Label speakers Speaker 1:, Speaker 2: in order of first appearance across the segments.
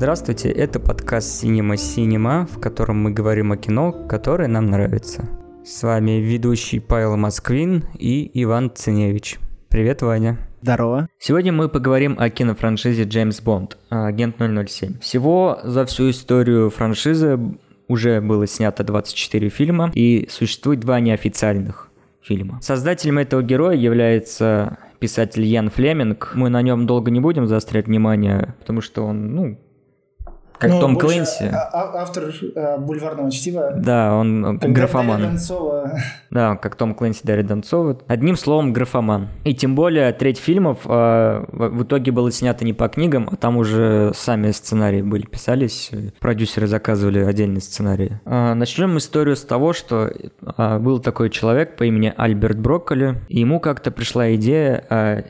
Speaker 1: Здравствуйте, это подкаст Cinema Cinema, в котором мы говорим о кино, которое нам нравится. С вами ведущий Павел Москвин и Иван Циневич. Привет, Ваня.
Speaker 2: Здорово.
Speaker 1: Сегодня мы поговорим о кинофраншизе Джеймс Бонд, агент 007. Всего за всю историю франшизы уже было снято 24 фильма и существует два неофициальных фильма. Создателем этого героя является писатель Ян Флеминг. Мы на нем долго не будем заострять внимание, потому что он, ну, как ну, Том Клэнси.
Speaker 2: А, а, автор а, бульварного чтива.
Speaker 1: Да, он как графоман. Донцова. Да, как Том Клэнси Дарья Донцова. Одним словом, графоман. И тем более треть фильмов а, в итоге было снято не по книгам, а там уже сами сценарии были писались. Продюсеры заказывали отдельные сценарии. А, начнем историю с того, что а, был такой человек по имени Альберт Брокколи, и ему как-то пришла идея а,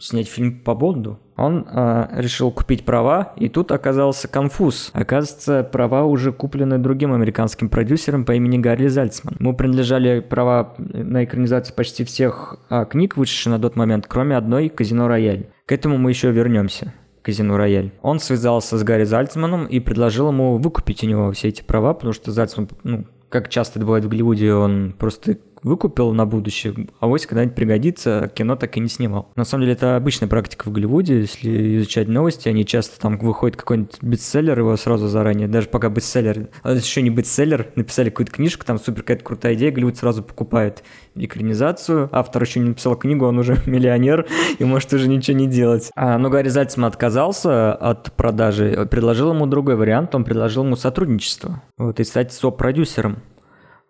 Speaker 1: снять фильм по Бонду. Он э, решил купить права, и тут оказался конфуз. Оказывается, права уже куплены другим американским продюсером по имени Гарри Зальцман. Ему принадлежали права на экранизацию почти всех э, книг, вышедших на тот момент, кроме одной «Казино Рояль». К этому мы еще вернемся. Казино Рояль. Он связался с Гарри Зальцманом и предложил ему выкупить у него все эти права, потому что Зальцман, ну, как часто это бывает в Голливуде, он просто выкупил на будущее, а вось когда-нибудь пригодится, кино так и не снимал. На самом деле это обычная практика в Голливуде, если изучать новости, они часто там выходит какой-нибудь бестселлер, его сразу заранее, даже пока бестселлер, а еще не бестселлер, написали какую-то книжку, там супер какая-то крутая идея, Голливуд сразу покупает экранизацию, автор еще не написал книгу, он уже миллионер и может уже ничего не делать. А, но Гарри Зальцман отказался от продажи, предложил ему другой вариант, он предложил ему сотрудничество, вот, и стать со-продюсером.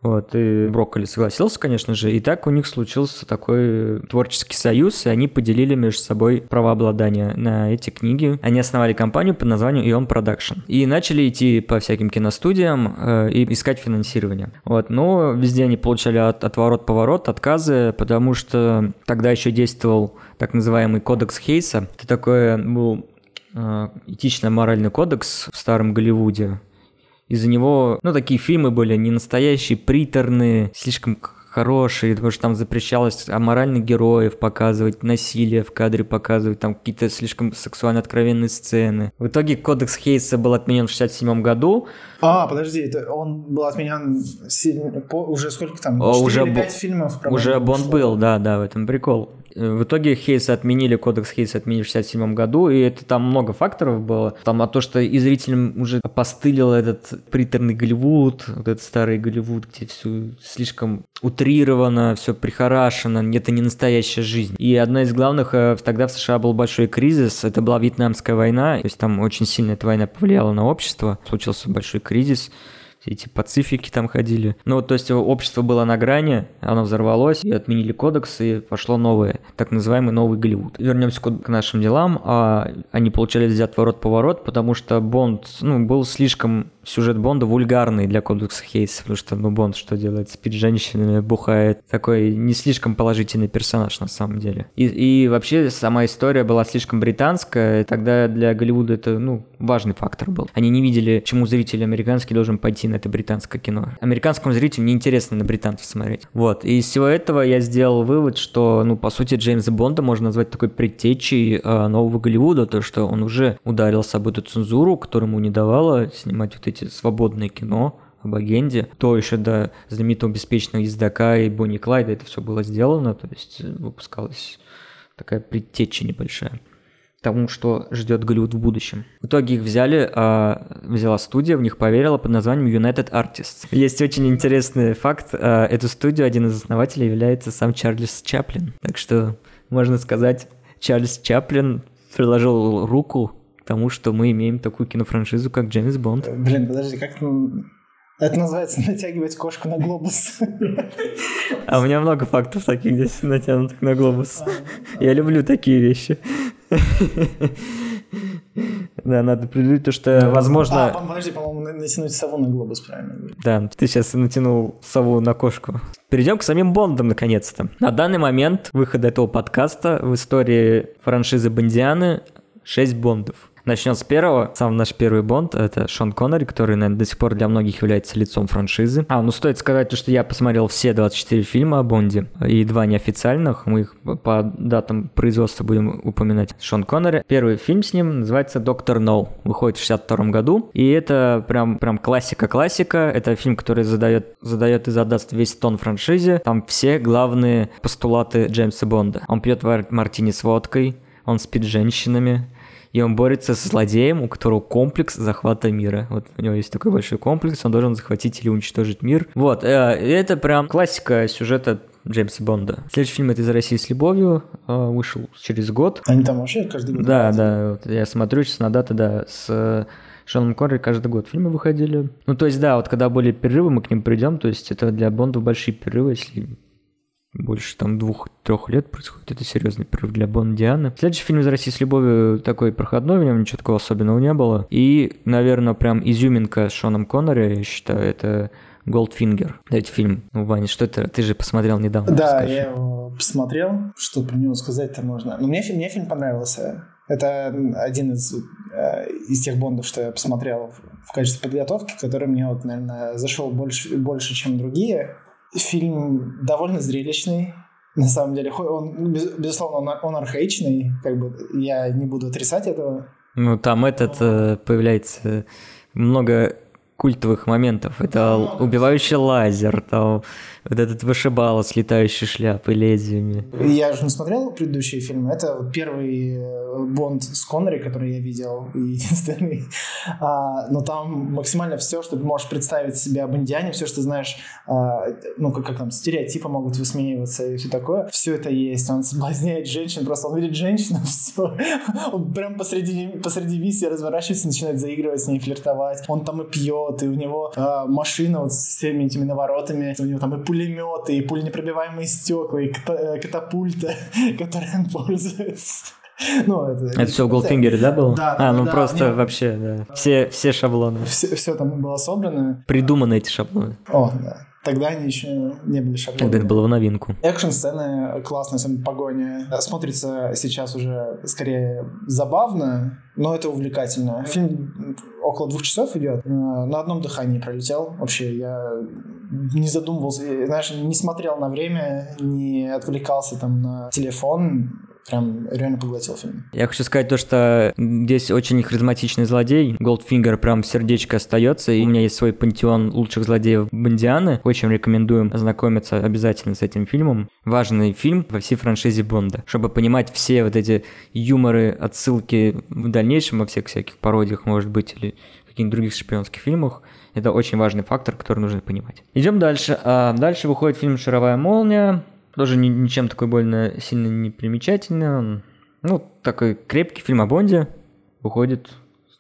Speaker 1: Вот, и Брокколи согласился, конечно же, и так у них случился такой творческий союз, и они поделили между собой правообладание на эти книги. Они основали компанию под названием Ion Production и начали идти по всяким киностудиям э, и искать финансирование. Вот, но везде они получали от, отворот-поворот, отказы, потому что тогда еще действовал так называемый кодекс Хейса. Это такой был э, этично-моральный кодекс в старом Голливуде, из-за него, ну, такие фильмы были не настоящие, приторные, слишком хорошие, потому что там запрещалось аморальных героев показывать, насилие в кадре показывать, там какие-то слишком сексуально откровенные сцены. В итоге кодекс Хейса был отменен в 67 году.
Speaker 2: А, подожди, это он был отменен уже сколько там? 4
Speaker 1: уже
Speaker 2: или 5 фильмов?
Speaker 1: Уже Бонд был, да, да, в этом прикол. В итоге Хейса отменили, кодекс Хейса отменили в 67 году, и это там много факторов было. Там от то, что и зрителям уже постылил этот приторный Голливуд, вот этот старый Голливуд, где все слишком утрировано, все прихорашено, это не настоящая жизнь. И одна из главных, э, тогда в США был большой кризис, это была Вьетнамская война, то есть там очень сильно эта война повлияла на общество, случился большой кризис, эти пацифики там ходили. Ну, то есть общество было на грани, оно взорвалось, и отменили кодекс, и пошло новое, так называемый новый Голливуд. Вернемся к нашим делам. А, они получали взят ворот-поворот, потому что Бонд ну, был слишком сюжет Бонда вульгарный для кодекса Хейса, потому что, ну, Бонд что делает? Спит с женщинами, бухает. Такой не слишком положительный персонаж на самом деле. И, и вообще сама история была слишком британская, и тогда для Голливуда это, ну, важный фактор был. Они не видели, чему зритель американский должен пойти на это британское кино. Американскому зрителю неинтересно на британцев смотреть. Вот. И из всего этого я сделал вывод, что, ну, по сути, Джеймса Бонда можно назвать такой предтечей э, нового Голливуда, то, что он уже ударился об эту цензуру, которая ему не давала снимать вот эти свободное кино, об агенде, то еще до знаменитого беспечного ездока и Бонни Клайда это все было сделано, то есть выпускалась такая предтеча небольшая тому, что ждет Голливуд в будущем. В итоге их взяли, а, взяла студия, в них поверила под названием United Artists. Есть очень интересный факт. А, эту студию один из основателей является сам Чарльз Чаплин. Так что, можно сказать, Чарльз Чаплин приложил руку к тому, что мы имеем такую кинофраншизу, как Джеймс Бонд.
Speaker 2: Блин, подожди, как это называется натягивать кошку на глобус.
Speaker 1: А у меня много фактов таких здесь натянутых на глобус. Я люблю такие вещи. Да, надо предупредить, то, что, возможно...
Speaker 2: А, подожди, по-моему, натянуть сову на глобус, правильно?
Speaker 1: Да, ты сейчас натянул сову на кошку. Перейдем к самим Бондам, наконец-то. На данный момент выхода этого подкаста в истории франшизы Бондианы 6 Бондов. Начнем с первого. Сам наш первый Бонд — это Шон Коннери, который, наверное, до сих пор для многих является лицом франшизы. А, ну стоит сказать, что я посмотрел все 24 фильма о Бонде и два неофициальных. Мы их по датам производства будем упоминать. Шон Коннери. Первый фильм с ним называется «Доктор Ноу». Выходит в 62 году. И это прям, прям классика-классика. Это фильм, который задает, задает и задаст весь тон франшизе. Там все главные постулаты Джеймса Бонда. Он пьет мартини с водкой, он спит с женщинами, и он борется с злодеем, у которого комплекс захвата мира. Вот у него есть такой большой комплекс, он должен захватить или уничтожить мир. Вот, э, это прям классика сюжета Джеймса Бонда. Следующий фильм это «Из России с любовью» э, вышел через год.
Speaker 2: Они там вообще каждый год?
Speaker 1: Да, да, вот я смотрю сейчас на даты, да, с Шоном Коннери каждый год фильмы выходили. Ну, то есть, да, вот когда были перерывы, мы к ним придем, то есть это для Бонда большие перерывы, если больше там двух-трех лет происходит. Это серьезный прорыв для Бондианы. Следующий фильм из России с любовью такой проходной, в нем ничего такого особенного не было. И, наверное, прям изюминка с Шоном Коннери, я считаю, это Голдфингер. Дайте фильм. Ну, Ваня, что это? Ты же посмотрел недавно.
Speaker 2: Да, расскажи. я его посмотрел. Что про него сказать-то можно? Но мне, мне фильм понравился. Это один из, э, из тех бондов, что я посмотрел в качестве подготовки, который мне, вот, наверное, зашел больше, больше, чем другие. Фильм довольно зрелищный. На самом деле, он, безусловно, он, он архаичный, как бы я не буду отрицать этого.
Speaker 1: Ну, там этот э, появляется много культовых моментов. Это убивающий лазер, там вот этот вышибало с летающей шляпой, лезвиями.
Speaker 2: Я же не смотрел предыдущие фильмы. Это первый э, Бонд с Коннери, который я видел, и единственный. А, но там максимально все, что ты можешь представить себе об Индиане, все, что знаешь, а, ну, как, как там, стереотипы могут высмеиваться и все такое. Все это есть. Он соблазняет женщин, просто он видит женщину, все. Он прям посреди, посреди миссии разворачивается, начинает заигрывать с ней, флиртовать. Он там и пьет, и у него а, машина вот с всеми этими наворотами, у него там и пулеметы, и пуленепробиваемые стекла, и э, катапульта, которой он пользуется.
Speaker 1: Ну, это, это все в Goldfinger, да, было?
Speaker 2: Да.
Speaker 1: А, ну да, просто нет. вообще, да. Все, все шаблоны.
Speaker 2: Все, все там было собрано.
Speaker 1: Придуманы эти шаблоны.
Speaker 2: О, да. Тогда они еще не были шаблонами.
Speaker 1: Тогда это было в новинку.
Speaker 2: Экшн-сцены классные, особенно погоня. Смотрится сейчас уже скорее забавно, но это увлекательно. Фильм около двух часов идет. На одном дыхании пролетел. Вообще, я не задумывался, знаешь, не смотрел на время, не отвлекался там на телефон прям реально поглотил фильм.
Speaker 1: Я хочу сказать то, что здесь очень харизматичный злодей. Голдфингер прям сердечко остается, и у меня есть свой пантеон лучших злодеев Бондианы. Очень рекомендуем ознакомиться обязательно с этим фильмом. Важный фильм во всей франшизе Бонда, чтобы понимать все вот эти юморы, отсылки в дальнейшем во всех всяких пародиях, может быть, или каких-нибудь других шпионских фильмах. Это очень важный фактор, который нужно понимать. Идем дальше. А дальше выходит фильм «Шаровая молния». Тоже ни, ничем такой больно сильно не примечательный. Он, ну, такой крепкий фильм о Бонде. Выходит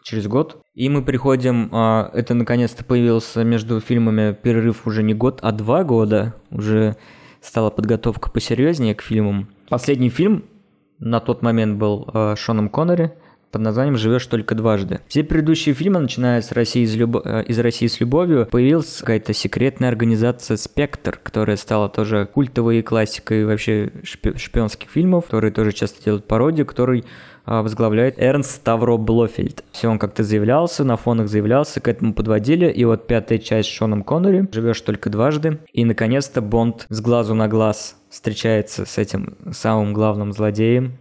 Speaker 1: через год. И мы приходим, а, это наконец-то появился между фильмами перерыв уже не год, а два года. Уже стала подготовка посерьезнее к фильмам. Последний фильм на тот момент был а, Шоном Коннери – под названием «Живешь только дважды». Все предыдущие фильмы, начиная с России из, любо... Э, из России с любовью, появилась какая-то секретная организация «Спектр», которая стала тоже культовой классикой вообще шпионских фильмов, которые тоже часто делают пародию, который а, возглавляет Эрнст Ставро Блофельд. Все он как-то заявлялся, на фонах заявлялся, к этому подводили, и вот пятая часть с Шоном Коннери «Живешь только дважды», и наконец-то Бонд с глазу на глаз встречается с этим самым главным злодеем,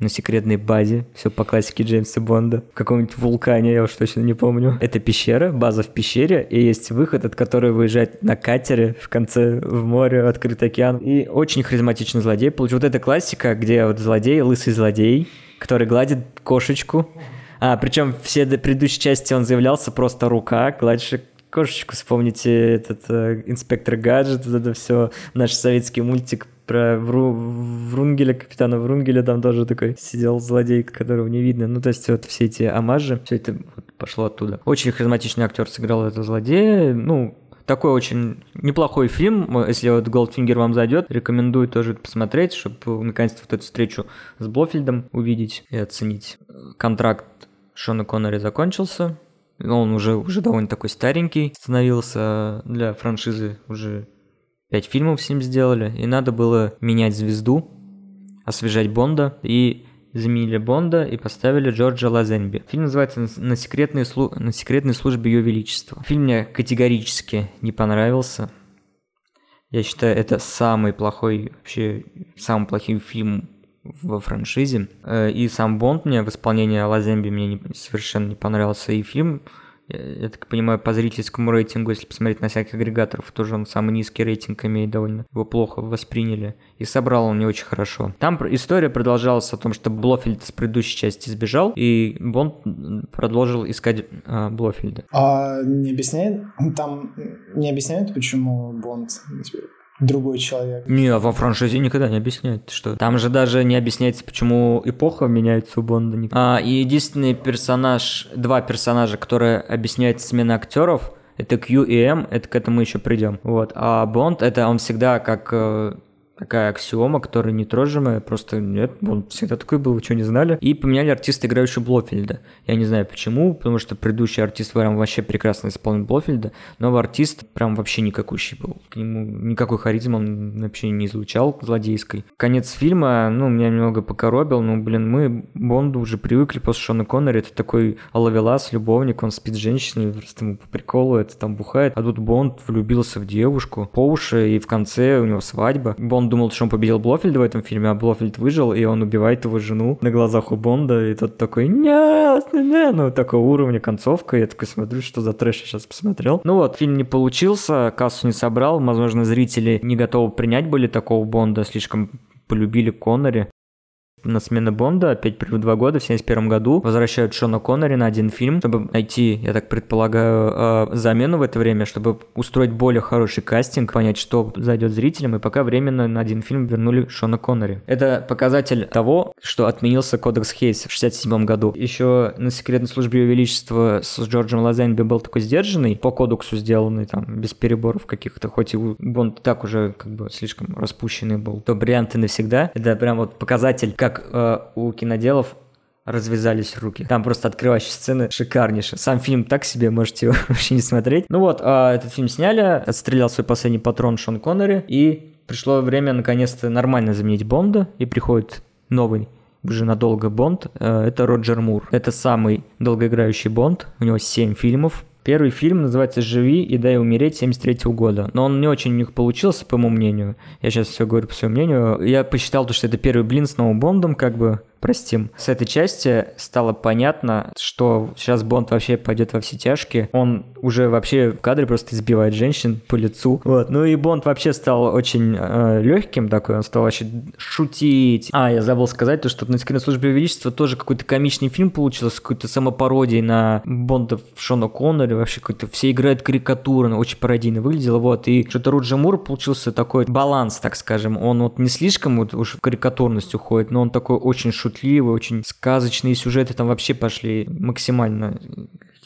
Speaker 1: на секретной базе, все по классике Джеймса Бонда, в каком-нибудь вулкане, я уж точно не помню. Это пещера, база в пещере, и есть выход, от которого выезжать на катере в конце в море, открытый океан. И очень харизматичный злодей. Получил вот эта классика, где вот злодей, лысый злодей, который гладит кошечку. А, причем все предыдущие части он заявлялся просто рука, гладишь кошечку, вспомните этот э, инспектор гаджет, это все, наш советский мультик про Вру... Врунгеля, капитана Врунгеля, там тоже такой сидел злодей, которого не видно. Ну, то есть вот все эти амажи, все это вот пошло оттуда. Очень харизматичный актер сыграл этого злодея. Ну, такой очень неплохой фильм. Если вот Голдфингер вам зайдет, рекомендую тоже посмотреть, чтобы наконец-то вот эту встречу с Блофельдом увидеть и оценить. Контракт Шона Коннери закончился. Он уже, уже довольно такой старенький становился для франшизы уже Пять фильмов с ним сделали, и надо было менять звезду, освежать Бонда. И заменили Бонда и поставили Джорджа Лазенби. Фильм называется «На секретной, слу... на секретной службе Ее Величества». Фильм мне категорически не понравился. Я считаю, это самый плохой, вообще, самый плохой фильм во франшизе. Э, и сам Бонд мне в исполнении Лаземби мне не, совершенно не понравился. И фильм я так понимаю, по зрительскому рейтингу, если посмотреть на всяких агрегаторов, тоже он самый низкий рейтинг имеет довольно. Его плохо восприняли. И собрал он не очень хорошо. Там история продолжалась о том, что Блофельд с предыдущей части сбежал, и Бонд продолжил искать а, Блофельда.
Speaker 2: А не объясняет? Там не объясняют, почему Бонд другой человек.
Speaker 1: Не, а во франшизе никогда не объясняют, что там же даже не объясняется, почему эпоха меняется у Бонда. А, и единственный персонаж, два персонажа, которые объясняют смена актеров, это Q и M, это к этому еще придем. Вот. А Бонд, это он всегда как э, такая аксиома, которая нетрожимая, просто нет, он всегда такой был, вы что, не знали? И поменяли артиста, играющего Блофельда. Я не знаю почему, потому что предыдущий артист прям вообще прекрасно исполнил Блофельда, новый артист прям вообще никакущий был. К нему никакой харизмы он вообще не излучал злодейской. Конец фильма, ну, меня немного покоробил, ну, блин, мы Бонду уже привыкли после Шона Коннери, это такой ловелас, любовник, он спит с женщиной, просто ему по приколу это там бухает, а тут Бонд влюбился в девушку по уши, и в конце у него свадьба. Бонд думал, что он победил Блофельда в этом фильме, а Блофельд выжил, и он убивает его жену на глазах у Бонда, и тот такой, нет, нет, ну, такого уровня концовка, я такой смотрю, что за трэш я сейчас посмотрел. Ну вот, фильм не получился, кассу не собрал, возможно, зрители не готовы принять были такого Бонда, слишком полюбили Коннери на смену Бонда, опять при два года, в 71 году, возвращают Шона Коннери на один фильм, чтобы найти, я так предполагаю, э, замену в это время, чтобы устроить более хороший кастинг, понять, что зайдет зрителям, и пока временно на один фильм вернули Шона Коннери. Это показатель того, что отменился кодекс Хейс в 67 году. Еще на секретной службе Ее Величества с Джорджем Лазенби был такой сдержанный, по кодексу сделанный, там, без переборов каких-то, хоть и Бонд так уже как бы слишком распущенный был, то бриллианты навсегда. Это прям вот показатель, как как э, у киноделов развязались руки. Там просто открывающие сцены шикарнейшие. Сам фильм так себе, можете его вообще не смотреть. Ну вот, э, этот фильм сняли, отстрелял свой последний патрон Шон Коннери, и пришло время наконец-то нормально заменить Бонда, и приходит новый уже надолго Бонд, э, это Роджер Мур. Это самый долгоиграющий Бонд, у него 7 фильмов, Первый фильм называется «Живи и дай умереть» 73 года, но он не очень у них получился, по моему мнению. Я сейчас все говорю по своему мнению. Я посчитал, то, что это первый блин с новым Бондом, как бы, простим. С этой части стало понятно, что сейчас Бонд вообще пойдет во все тяжкие. Он уже вообще в кадре просто избивает женщин по лицу. Вот. Ну и Бонд вообще стал очень э, легким такой, он стал вообще шутить. А, я забыл сказать, то, что на секретной службе Величества тоже какой-то комичный фильм получился, какой-то самопародией на Бонда Шона Коннери, вообще какой-то все играют карикатурно, очень пародийно выглядело, вот. И что-то Руджи Мур получился такой баланс, так скажем. Он вот не слишком вот уж в карикатурность уходит, но он такой очень шутит шутливые, очень сказочные сюжеты там вообще пошли максимально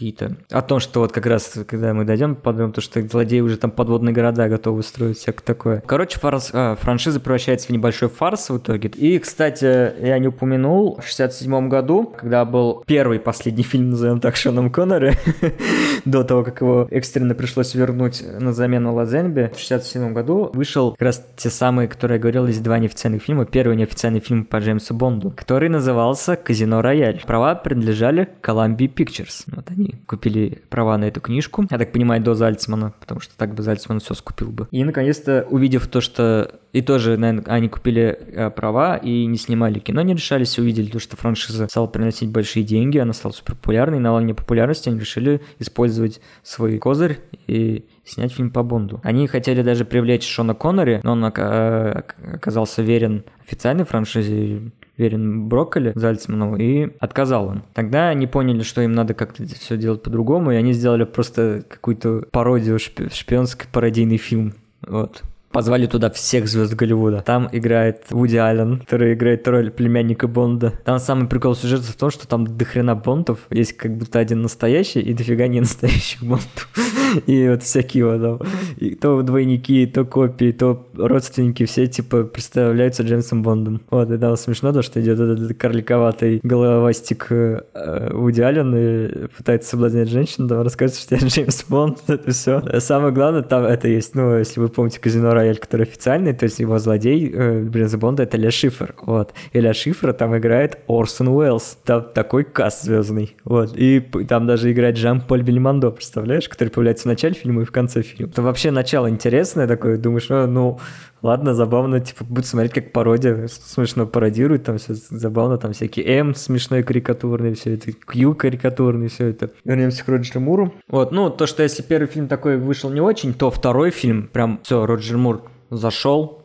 Speaker 1: какие-то. О том, что вот как раз, когда мы дойдем, подумаем, то, что злодеи уже там подводные города готовы строить, всякое такое. Короче, фарс, а, франшиза превращается в небольшой фарс в итоге. И, кстати, я не упомянул, в 67 году, когда был первый последний фильм, назовем так, Шоном Коннери, до того, как его экстренно пришлось вернуть на замену Лазенби, в 67 году вышел как раз те самые, которые я говорил, есть два неофициальных фильма. Первый неофициальный фильм по Джеймсу Бонду, который назывался «Казино Рояль». Права принадлежали Columbia Pictures. Вот они купили права на эту книжку. Я так понимаю, до Зальцмана, потому что так бы Зальцман все скупил бы. И наконец-то, увидев то, что... И тоже, наверное, они купили э, права и не снимали кино, не решались, увидели то, что франшиза стала приносить большие деньги, она стала супер популярной, на волне популярности они решили использовать свой козырь и снять фильм по Бонду. Они хотели даже привлечь Шона Коннери, но он э, оказался верен официальной франшизе верен Брокколи Зальцману и отказал он. Тогда они поняли, что им надо как-то все делать по-другому, и они сделали просто какую-то пародию, шпионский пародийный фильм. Вот позвали туда всех звезд Голливуда. Там играет Вуди Аллен, который играет роль племянника Бонда. Там самый прикол сюжета в том, что там дохрена Бондов, есть как будто один настоящий и дофига не настоящих Бондов. И вот всякие вот там, и то двойники, то копии, то родственники, все типа представляются Джеймсом Бондом. Вот, и там смешно, то, что идет этот карликоватый головастик э, Вуди Аллен и пытается соблазнять женщину, там рассказывает, что я Джеймс Бонд, это все. Самое главное, там это есть, ну, если вы помните Казино Рояль, который официальный, то есть его злодей э, Джеймса Бонда это Ля Шифр, вот. И Ля Шифра там играет Орсон Уэллс, там такой каст звездный, вот. И там даже играет Жан-Поль Бельмондо, представляешь, который появляется в начале фильма и в конце фильма. Это вообще начало интересное такое, думаешь, ну, ну ладно, забавно, типа, будет смотреть как пародия, смешно пародирует, там все забавно, там всякие М смешной карикатурный, все это, Q карикатурный, все это. Вернемся к Роджеру Муру. Вот, ну, то, что если первый фильм такой вышел не очень, то второй фильм, прям, все, Роджер Мур зашел,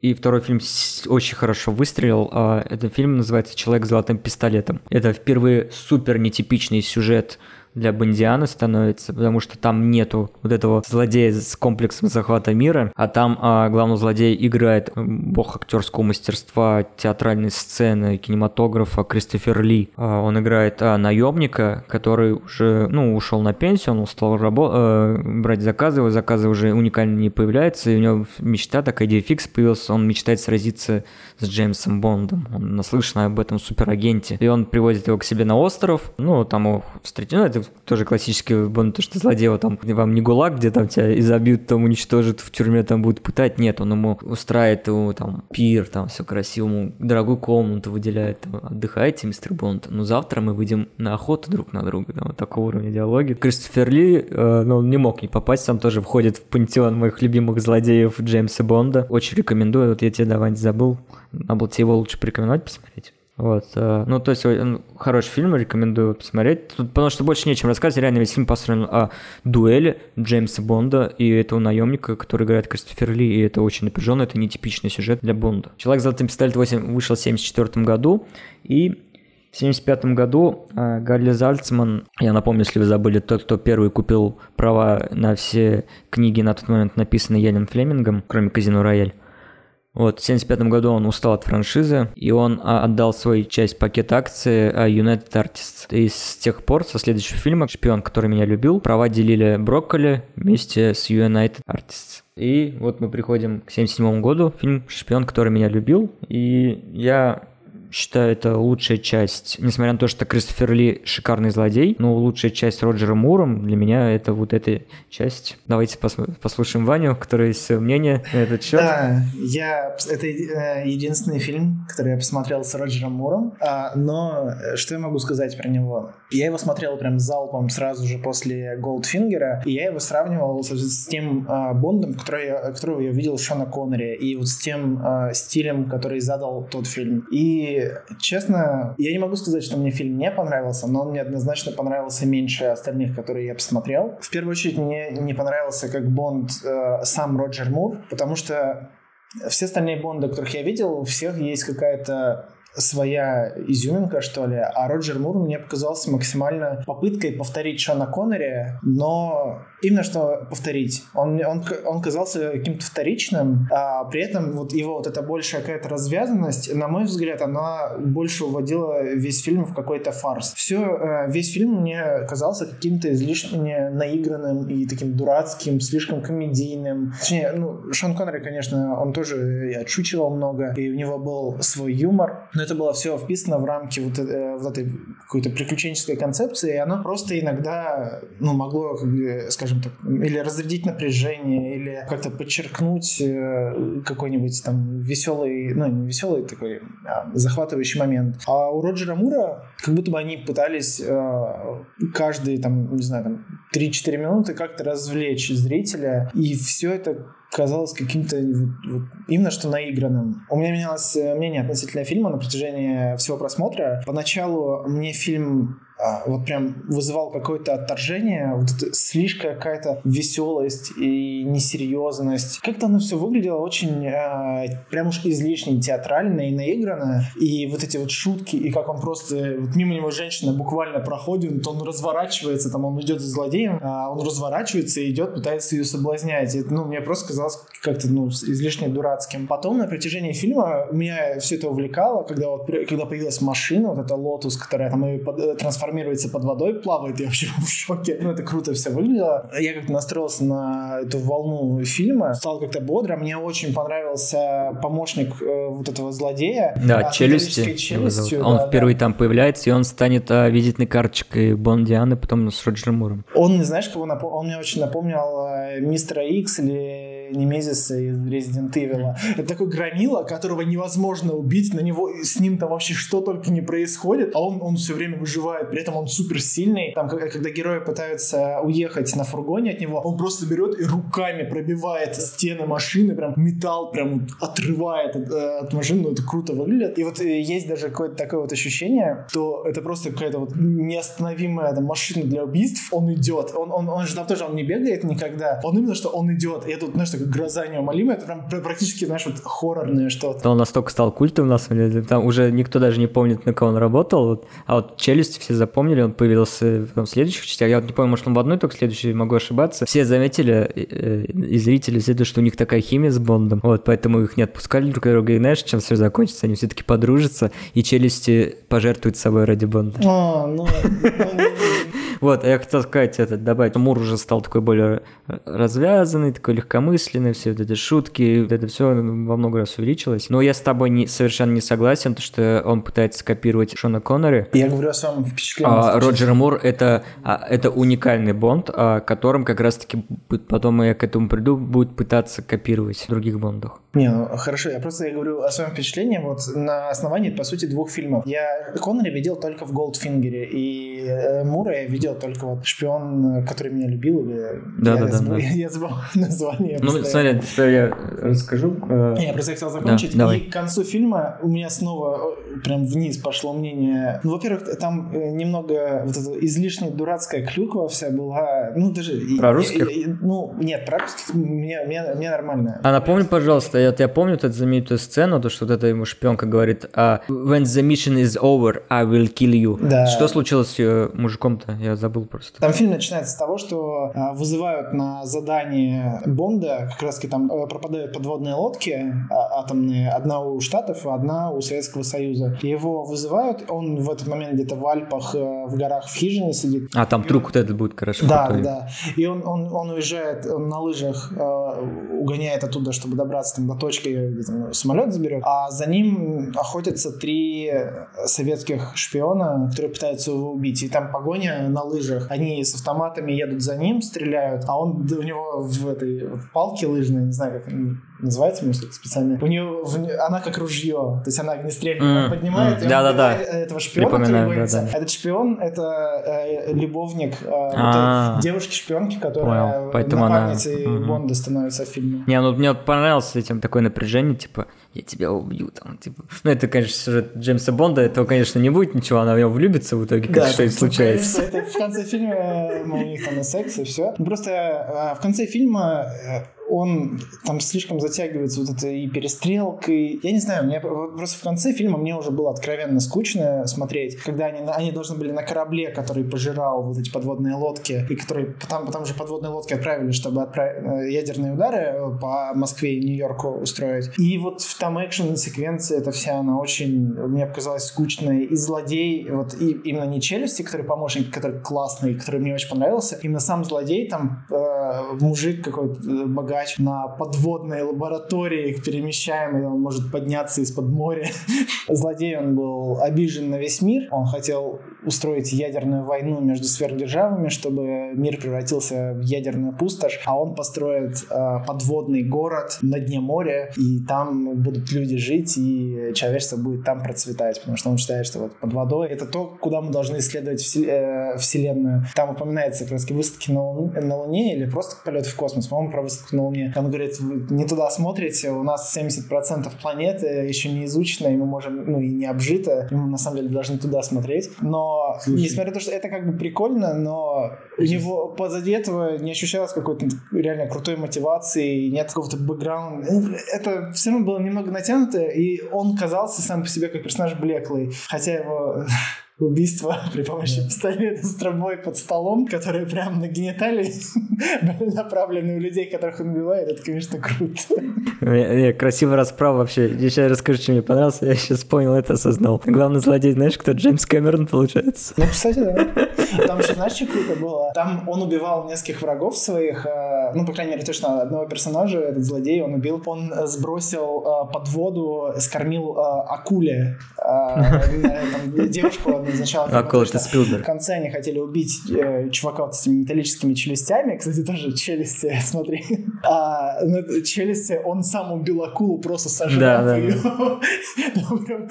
Speaker 1: и второй фильм очень хорошо выстрелил. А этот фильм называется «Человек с золотым пистолетом». Это впервые супер нетипичный сюжет для Бондиана становится, потому что там нету вот этого злодея с комплексом захвата мира, а там а, главный злодей играет бог актерского мастерства, театральной сцены, кинематографа Кристофер Ли. А, он играет а, наемника, который уже, ну, ушел на пенсию, он стал рабо- э, брать заказы, его заказы уже уникально не появляются, и у него мечта, такая идея фикс появился, он мечтает сразиться с Джеймсом Бондом, он наслышан об этом суперагенте, и он привозит его к себе на остров, ну, там его встретил, ну, это тоже классический Бонд, то, что злодей, вот там вам не гулаг, где там тебя изобьют, там уничтожат, в тюрьме там будут пытать, нет, он ему устраивает ему там пир, там все красиво, ему дорогую комнату выделяет, там, отдыхайте, мистер Бонд, ну завтра мы выйдем на охоту друг на друга, там, вот такого уровня диалоги. Кристофер Ли, э, ну, он не мог не попасть, сам тоже входит в пантеон моих любимых злодеев Джеймса Бонда, очень рекомендую, вот я тебе давать забыл, тебе его лучше порекомендовать посмотреть. Вот, э, ну, то есть, хороший фильм, рекомендую посмотреть. Тут, потому что больше нечем рассказать. Реально весь фильм построен о дуэли Джеймса Бонда и этого наемника, который играет Кристофер Ли, и это очень напряженно, это нетипичный сюжет для Бонда. «Человек с золотым пистолетом 8» вышел в 1974 году, и в 1975 году э, Гарли Зальцман, я напомню, если вы забыли, тот, кто первый купил права на все книги на тот момент, написанные Яном Флемингом, кроме «Казино Рояль», вот, в 1975 году он устал от франшизы, и он а, отдал свою часть пакета акций а, United Artists. И с тех пор, со следующего фильма «Шпион, который меня любил», права делили Брокколи вместе с United Artists. И вот мы приходим к 1977 году, фильм «Шпион, который меня любил», и я считаю, это лучшая часть, несмотря на то, что Кристофер Ли шикарный злодей, но лучшая часть Роджера Муром для меня это вот эта часть. Давайте пос- послушаем Ваню, который есть мнение на этот счет.
Speaker 2: Да, я, это э, единственный фильм, который я посмотрел с Роджером Муром, а, но э, что я могу сказать про него? Я его смотрел прям залпом сразу же после Голдфингера, и я его сравнивал с, с тем а, Бондом, который я, которого я видел Шона Коннери, и вот с тем а, стилем, который задал тот фильм. И честно, я не могу сказать, что мне фильм не понравился, но он мне однозначно понравился меньше остальных, которые я посмотрел. В первую очередь мне не понравился как Бонд э, сам Роджер Мур, потому что все остальные Бонды, которых я видел, у всех есть какая-то своя изюминка, что ли. А Роджер Мур мне показался максимально попыткой повторить Шона Коннери, но именно что повторить. Он, он, он казался каким-то вторичным, а при этом вот его вот эта большая какая-то развязанность, на мой взгляд, она больше уводила весь фильм в какой-то фарс. Все, э, весь фильм мне казался каким-то излишне наигранным и таким дурацким, слишком комедийным. Точнее, ну, Шон Коннери, конечно, он тоже и отшучивал много, и у него был свой юмор, но это было все вписано в рамки вот, э, вот этой какой-то приключенческой концепции, и оно просто иногда, ну, могло, как бы, скажем так, или разрядить напряжение, или как-то подчеркнуть э, какой-нибудь там веселый, ну, не веселый такой, а захватывающий момент. А у Роджера Мура как будто бы они пытались э, каждые, там, не знаю, там, 3-4 минуты как-то развлечь зрителя, и все это казалось каким-то вот, вот, именно что наигранным. У меня менялось э, мнение относительно фильма на протяжении всего просмотра. Поначалу мне фильм вот прям вызывал какое-то отторжение, вот это слишком какая-то веселость и несерьезность. Как-то оно все выглядело очень э, прям уж излишне театрально и наигранно. И вот эти вот шутки, и как он просто, вот мимо него женщина буквально проходит, он разворачивается, там он идет за злодеем, а он разворачивается и идет, пытается ее соблазнять. И, ну, мне просто казалось как-то, ну, излишне дурацким. Потом на протяжении фильма меня все это увлекало, когда вот, когда появилась машина, вот эта Лотус, которая там и трансформируется трансформируется под водой, плавает, я вообще в шоке. Ну, это круто все выглядело. Я как-то настроился на эту волну фильма, стал как-то бодро. Мне очень понравился помощник э, вот этого злодея.
Speaker 1: Да, а, челюсти. челюстью. Он да, впервые да. там появляется, и он станет а, визитной карточкой Бондианы, потом с Роджером Муром.
Speaker 2: Он, знаешь, кого напомнил? Он мне очень напомнил а, Мистера Икс или Немезиса из Resident Evil. Это такой громила, которого невозможно убить, на него с ним там вообще что только не происходит, а он, он все время выживает, при этом он супер сильный. Там, когда герои пытаются уехать на фургоне от него, он просто берет и руками пробивает стены машины, прям металл прям отрывает от, э, от машины, ну это круто выглядит. И вот э, есть даже какое-то такое вот ощущение, то это просто какая-то вот неостановимая там, машина для убийств, он идет, он, он, он же там тоже он не бегает никогда, он именно что он идет, и это, знаешь, такая гроза неумолимая, это прям практически, знаешь, вот хоррорное что-то.
Speaker 1: Он настолько стал культом на самом деле, там уже никто даже не помнит, на кого он работал, а вот челюсти все запомнили, он появился в следующих частях, я вот не помню, может он в одной только следующей, могу ошибаться, все заметили, э, и зрители, это, что у них такая химия с Бондом, вот, поэтому их не отпускали друг друга, и знаешь, чем все закончится, они все-таки подружатся, и челюсти пожертвуют собой ради Бонда. А, ну, ну вот, я хотел сказать, это, добавить, Мур уже стал такой более развязанный, такой легкомысленный, все вот эти шутки, вот это все во много раз увеличилось. Но я с тобой не, совершенно не согласен, то, что он пытается скопировать Шона Коннери.
Speaker 2: Я говорю о своем впечатлении.
Speaker 1: А, Роджер Мур это, а, это уникальный Бонд, о котором как раз-таки потом я к этому приду, будет пытаться копировать в других Бондах.
Speaker 2: Не, ну хорошо, я просто я говорю о своем впечатлении вот на основании, по сути, двух фильмов. Я Коннери видел только в Голдфингере, и э, Мура я видел только вот «Шпион, который меня любил», или...
Speaker 1: Да, я, да, забыл, да,
Speaker 2: я, я забыл название.
Speaker 1: Ну, смотри, теперь я расскажу.
Speaker 2: Э, я просто хотел закончить. Да, давай. И к концу фильма у меня снова э, прям вниз пошло мнение. Ну, во-первых, там немного вот эта излишне дурацкая клюква вся была. Ну, даже...
Speaker 1: Про русских?
Speaker 2: Я, я, ну, нет, про русских мне, мне, мне нормально.
Speaker 1: А напомни, пожалуйста, я, я помню эту знаменитую сцену, то, что вот эта ему шпионка говорит, а, when the mission is over, I will kill you. Да. Что случилось с мужиком-то? Я забыл просто.
Speaker 2: Там фильм начинается с того, что а, вызывают на задание Бонда, как раз там а, пропадают подводные лодки а, атомные, одна у Штатов, одна у Советского Союза. Его вызывают, он в этот момент где-то в Альпах, э, в горах, в хижине сидит.
Speaker 1: А там трюк вот этот будет, хорошо.
Speaker 2: Да, крутой. да. И он, он, он уезжает он на лыжах, э, угоняет оттуда, чтобы добраться там, до точки, где там, самолет заберет, а за ним охотятся три советских шпиона, которые пытаются его убить. И там погоня на лыжах. Они с автоматами едут за ним, стреляют, а он у него в этой в палке лыжной, не знаю, как называется, может, специально. У нее в, она как ружье, то есть она огнестрельно mm, поднимает, mm, и да, да, да. этого шпиона, который боится. Да, да. Этот шпион — это э, любовник э, а. девушки-шпионки, которая напарницей Бонда становится в фильме.
Speaker 1: Не, ну мне понравилось этим такое напряжение, типа, я тебя убью, там, типа. Ну, это, конечно, сюжет Джеймса Бонда, этого, конечно, не будет ничего, она в него влюбится в итоге, как да, что и случается.
Speaker 2: Это в конце фильма ну, у них там секс, и все. Просто э, в конце фильма он там слишком затягивается вот этой и перестрелкой. Я не знаю, мне просто в конце фильма мне уже было откровенно скучно смотреть, когда они, они должны были на корабле, который пожирал вот эти подводные лодки, и который там, потом же подводные лодки отправили, чтобы отправить э, ядерные удары по Москве и Нью-Йорку устроить. И вот в там экшен секвенция эта вся, она очень, мне показалась скучной. И злодей, вот и, именно не челюсти, который помощник, который классный, который мне очень понравился, именно сам злодей, там э, мужик какой-то э, богач, врач на подводной лаборатории перемещаемый, он может подняться из-под моря. Злодей он был обижен на весь мир, он хотел устроить ядерную войну между сверхдержавами, чтобы мир превратился в ядерную пустошь, а он построит э, подводный город на дне моря, и там будут люди жить, и человечество будет там процветать, потому что он считает, что вот под водой это то, куда мы должны исследовать э, Вселенную. Там упоминается как раз высадки на, Луне, на Луне или просто полет в космос, по-моему, про высадку на Луне. Он говорит, вы не туда смотрите, у нас 70% планеты еще не изучено, и мы можем, ну и не обжито, и мы на самом деле должны туда смотреть. Но Слушай. несмотря на то, что это как бы прикольно, но у него позади этого не ощущалось какой-то реально крутой мотивации, нет какого-то бэкграунда. Ну, это все равно было немного натянуто, и он казался сам по себе как персонаж блеклый, хотя его убийство при помощи пистолета с трубой под столом, которые прям на гениталии были направлены у людей, которых он убивает, это, конечно, круто.
Speaker 1: Красивый расправа вообще. Я сейчас расскажу, что мне понравилось, я сейчас понял это, осознал. Главный злодей, знаешь, кто? Джеймс Кэмерон, получается.
Speaker 2: Ну, кстати, да. Там еще, знаешь, что круто было? Там он убивал нескольких врагов своих, э, ну, по крайней мере, точно одного персонажа, этот злодей, он убил. Он сбросил э, под воду, скормил э, акуле девушку они сначала...
Speaker 1: Акула это Спилберг.
Speaker 2: В конце они хотели убить э, чувака вот с этими металлическими челюстями. Кстати, тоже челюсти, смотри. А, ну, челюсти, он сам убил акулу, просто сожрав да, да, ее. Да.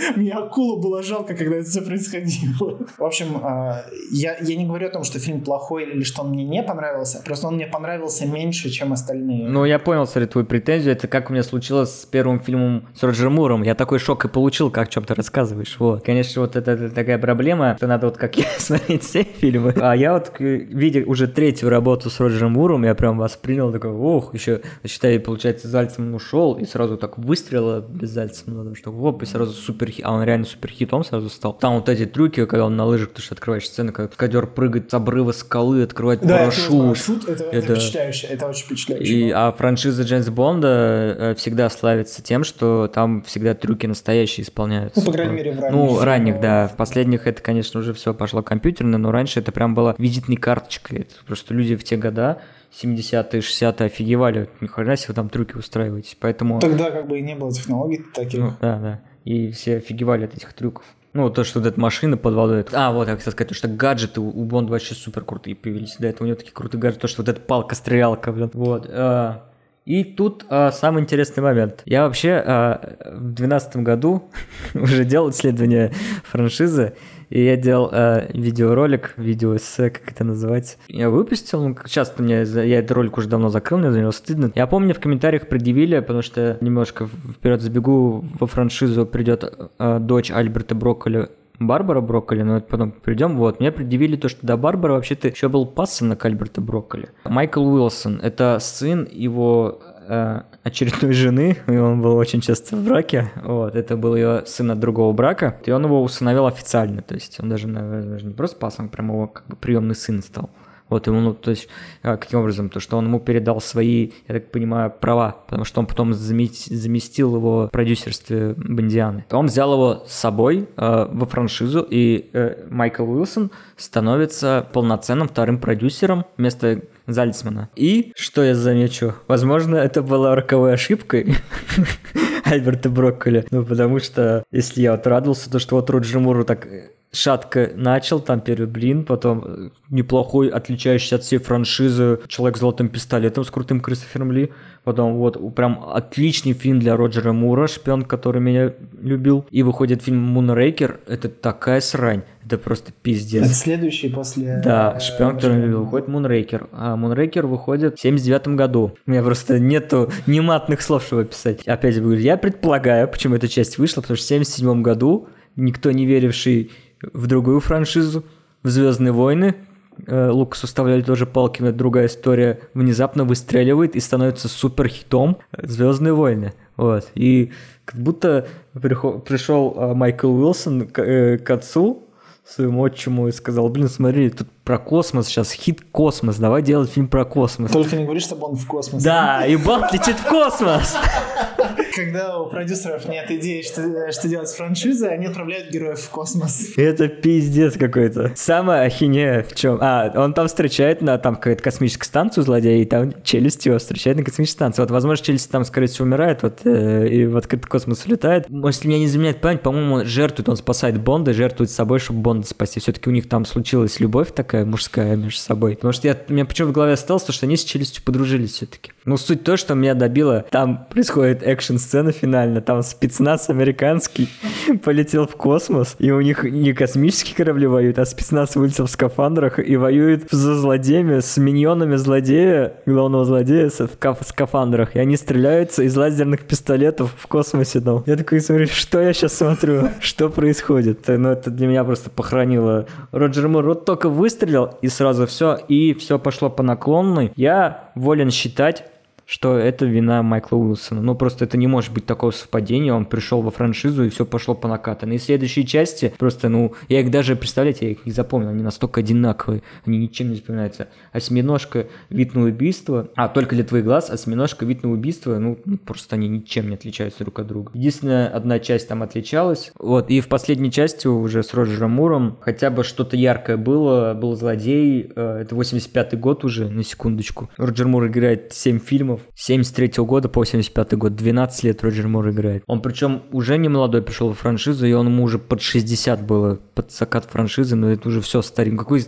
Speaker 2: Мне акулу было жалко, когда это все происходило. В общем, э, я, я не говорю о том, что фильм плохой или что он мне не понравился, просто он мне понравился меньше, чем остальные.
Speaker 1: Ну, я понял, смотри, твою претензию. Это как у меня случилось с первым фильмом с Роджером Муром. Я такой шок и получил, как о чем ты рассказываешь. Вот. Конечно, вот это, это такая проблема, что надо вот как я смотреть все фильмы. А я вот, видя уже третью работу с Роджером Муром, я прям воспринял такой, ох, еще, считай, получается, Зальцем ушел, и сразу так выстрела без Зальцема, ну, что оп, и сразу супер а он реально супер хитом сразу стал. Там вот эти трюки, когда он на лыжах, ты что открываешь сцены, как кадер прыгает с обрыва скалы, открывает да, парашют.
Speaker 2: Это, парашют это, это, это впечатляюще, это очень впечатляюще.
Speaker 1: И, а франшиза Джеймса Бонда э, всегда славится тем, что там всегда трюки настоящие исполняются.
Speaker 2: Ну, по крайней мере, в ранних.
Speaker 1: Ну, ранних, да. В последних это, конечно, уже все пошло компьютерно, но раньше это прям было визитной карточкой. Это просто люди в те года 70-е, 60-е офигевали, ни хрена себе вы там трюки устраиваете, поэтому...
Speaker 2: Тогда как бы и не было технологий таких. Ну,
Speaker 1: да, да, и все офигевали от этих трюков. Ну, то, что вот эта машина под водой. А, вот, я хотел сказать, то, что гаджеты у, Бонда вообще супер крутые появились. До этого у него такие крутые гаджеты, то, что вот эта палка-стрелялка, блин. Вот. А, и тут а, самый интересный момент. Я вообще а, в 2012 году уже делал исследование франшизы, и я делал э, видеоролик, видеоэссе, как это называть. Я выпустил, ну, часто мне, я этот ролик уже давно закрыл, мне за него стыдно. Я помню, в комментариях предъявили, потому что немножко вперед забегу, во франшизу придет э, дочь Альберта Брокколи, Барбара Брокколи, но это потом придем. Вот, мне предъявили то, что до Барбара вообще-то еще был пасынок Альберта Брокколи. Майкл Уилсон, это сын его э, очередной жены, и он был очень часто в браке, вот, это был ее сын от другого брака, и он его усыновил официально, то есть он даже, даже не просто пасом, прям его как бы приемный сын стал. Вот ему, ну, то есть, а, каким образом, то, что он ему передал свои, я так понимаю, права, потому что он потом заместил его в продюсерстве Бондианы. Он взял его с собой э, во франшизу, и э, Майкл Уилсон становится полноценным вторым продюсером вместо Зальцмана. И, что я замечу, возможно, это была роковой ошибкой Альберта Брокколи. Ну, потому что, если я вот радовался, то, что вот Роджер Муру так шатко начал, там первый блин, потом э, неплохой, отличающийся от всей франшизы «Человек с золотым пистолетом» с крутым Кристофером Ли, потом вот прям отличный фильм для Роджера Мура, шпион, который меня любил, и выходит фильм «Мунрейкер», это такая срань, это просто пиздец. Это
Speaker 2: следующий после...
Speaker 1: Да, шпион, который любил, выходит «Мунрейкер», а «Мунрейкер» выходит в 79 году. У меня просто нету нематных слов, чтобы описать. Опять говорю, я предполагаю, почему эта часть вышла, потому что в 77 году никто не веривший в другую франшизу, в Звездные войны. Э, Лукас уставляли тоже палки, но другая история. Внезапно выстреливает и становится супер хитом Звездные войны. Вот. И как будто пришел э, Майкл Уилсон к, э, к отцу своему отчиму и сказал, блин, смотри, тут про космос сейчас, хит космос, давай делать фильм про космос.
Speaker 2: Только не говори, чтобы он в космос.
Speaker 1: Да, и Бог летит в космос.
Speaker 2: Когда у продюсеров нет идеи, что, что делать с франшизой, они отправляют героев в космос.
Speaker 1: Это пиздец какой-то. Самая ахинея в чем? А, он там встречает на там какую-то космическую станцию злодея, и там челюсть его встречает на космической станции. Вот, возможно, челюсть там, скорее всего, умирает, вот, э, и в открытый космос улетает. Если меня не изменяет память, по-моему, он жертвует, он спасает Бонда, жертвует собой, чтобы Бонда спасти. Все-таки у них там случилась любовь такая мужская между собой. Потому что я, у меня почему в голове осталось, то, что они с челюстью подружились все-таки. Ну, суть то, что меня добило, там происходит экшн-сцена финально, там спецназ американский полетел в космос, и у них не космические корабли воюют, а спецназ вылетел в скафандрах и воюет за злодеями, с миньонами злодея, главного злодея в скафандрах, и они стреляются из лазерных пистолетов в космосе там. Я такой смотрю, что я сейчас смотрю, что происходит? Ну, это для меня просто похоронило. Роджер Мур вот только выстрелил, и сразу все, и все пошло по наклонной. Я волен считать, что это вина Майкла Уилсона. Ну, просто это не может быть такого совпадения. Он пришел во франшизу, и все пошло по накатанной. И следующие части, просто, ну, я их даже, представляете, я их не запомнил. Они настолько одинаковые. Они ничем не запоминаются. Осьминожка, вид на убийство. А, только для твоих глаз. Осьминожка, вид на убийство. Ну, ну, просто они ничем не отличаются друг от друга. Единственная одна часть там отличалась. Вот, и в последней части уже с Роджером Муром хотя бы что-то яркое было. Был злодей. Э, это 85-й год уже, на секундочку. Роджер Мур играет 7 фильмов фильмов. 73 года по 85 год, 12 лет Роджер Мур играет. Он причем уже не молодой пришел в франшизу, и он ему уже под 60 было, под закат франшизы, но это уже все старик. Какой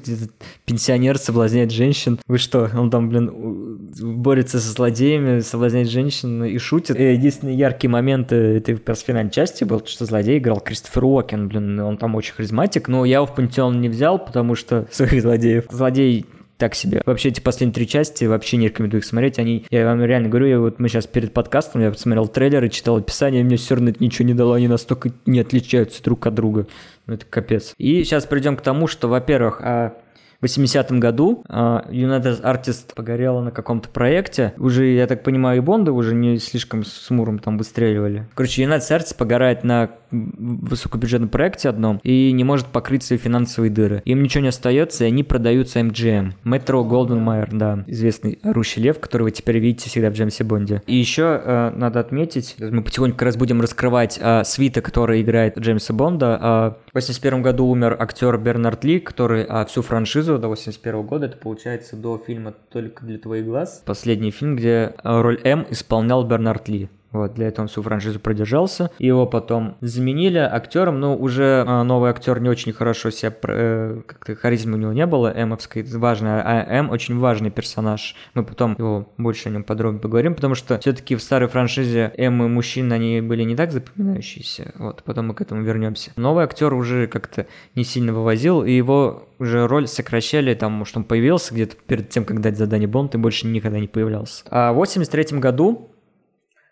Speaker 1: пенсионер соблазняет женщин? Вы что, он там, блин, борется со злодеями, соблазняет женщин и шутит. И единственный яркий момент этой финальной части был, что злодей играл Кристофер Уокен, блин, он там очень харизматик, но я его в пантеон не взял, потому что своих злодеев. Злодей так себе. Вообще, эти последние три части вообще не рекомендую их смотреть. Они, я вам реально говорю, я вот мы сейчас перед подкастом, я посмотрел трейлеры, читал описание, мне все равно это ничего не дало, они настолько не отличаются друг от друга. Ну, это капец. И сейчас придем к тому, что, во-первых, а 80-м году uh, United Artists погорела на каком-то проекте. Уже, я так понимаю, и Бонды уже не слишком с Муром там выстреливали. Короче, United Artists погорает на высокобюджетном проекте одном и не может покрыть свои финансовые дыры. Им ничего не остается, и они продаются MGM. Metro Golden Mayer, да, известный орущий лев, которого вы теперь видите всегда в Джеймсе Бонде. И еще э, надо отметить, мы потихоньку раз будем раскрывать э, свита, который играет Джеймса Бонда. Э, в 81 году умер актер Бернард Ли, который э, всю франшизу до 81 года, это получается до фильма «Только для твоих глаз». Последний фильм, где роль М исполнял Бернард Ли. Вот, для этого он всю франшизу продержался. Его потом заменили актером, но уже а, новый актер не очень хорошо себя, э, как-то харизмы у него не было, эмовской, важная, а М очень важный персонаж. Мы потом его больше о нем подробно поговорим, потому что все-таки в старой франшизе М и мужчин, они были не так запоминающиеся, вот, потом мы к этому вернемся. Новый актер уже как-то не сильно вывозил, и его уже роль сокращали, там, что он появился где-то перед тем, как дать задание Бонд, и больше никогда не появлялся. А в 83 году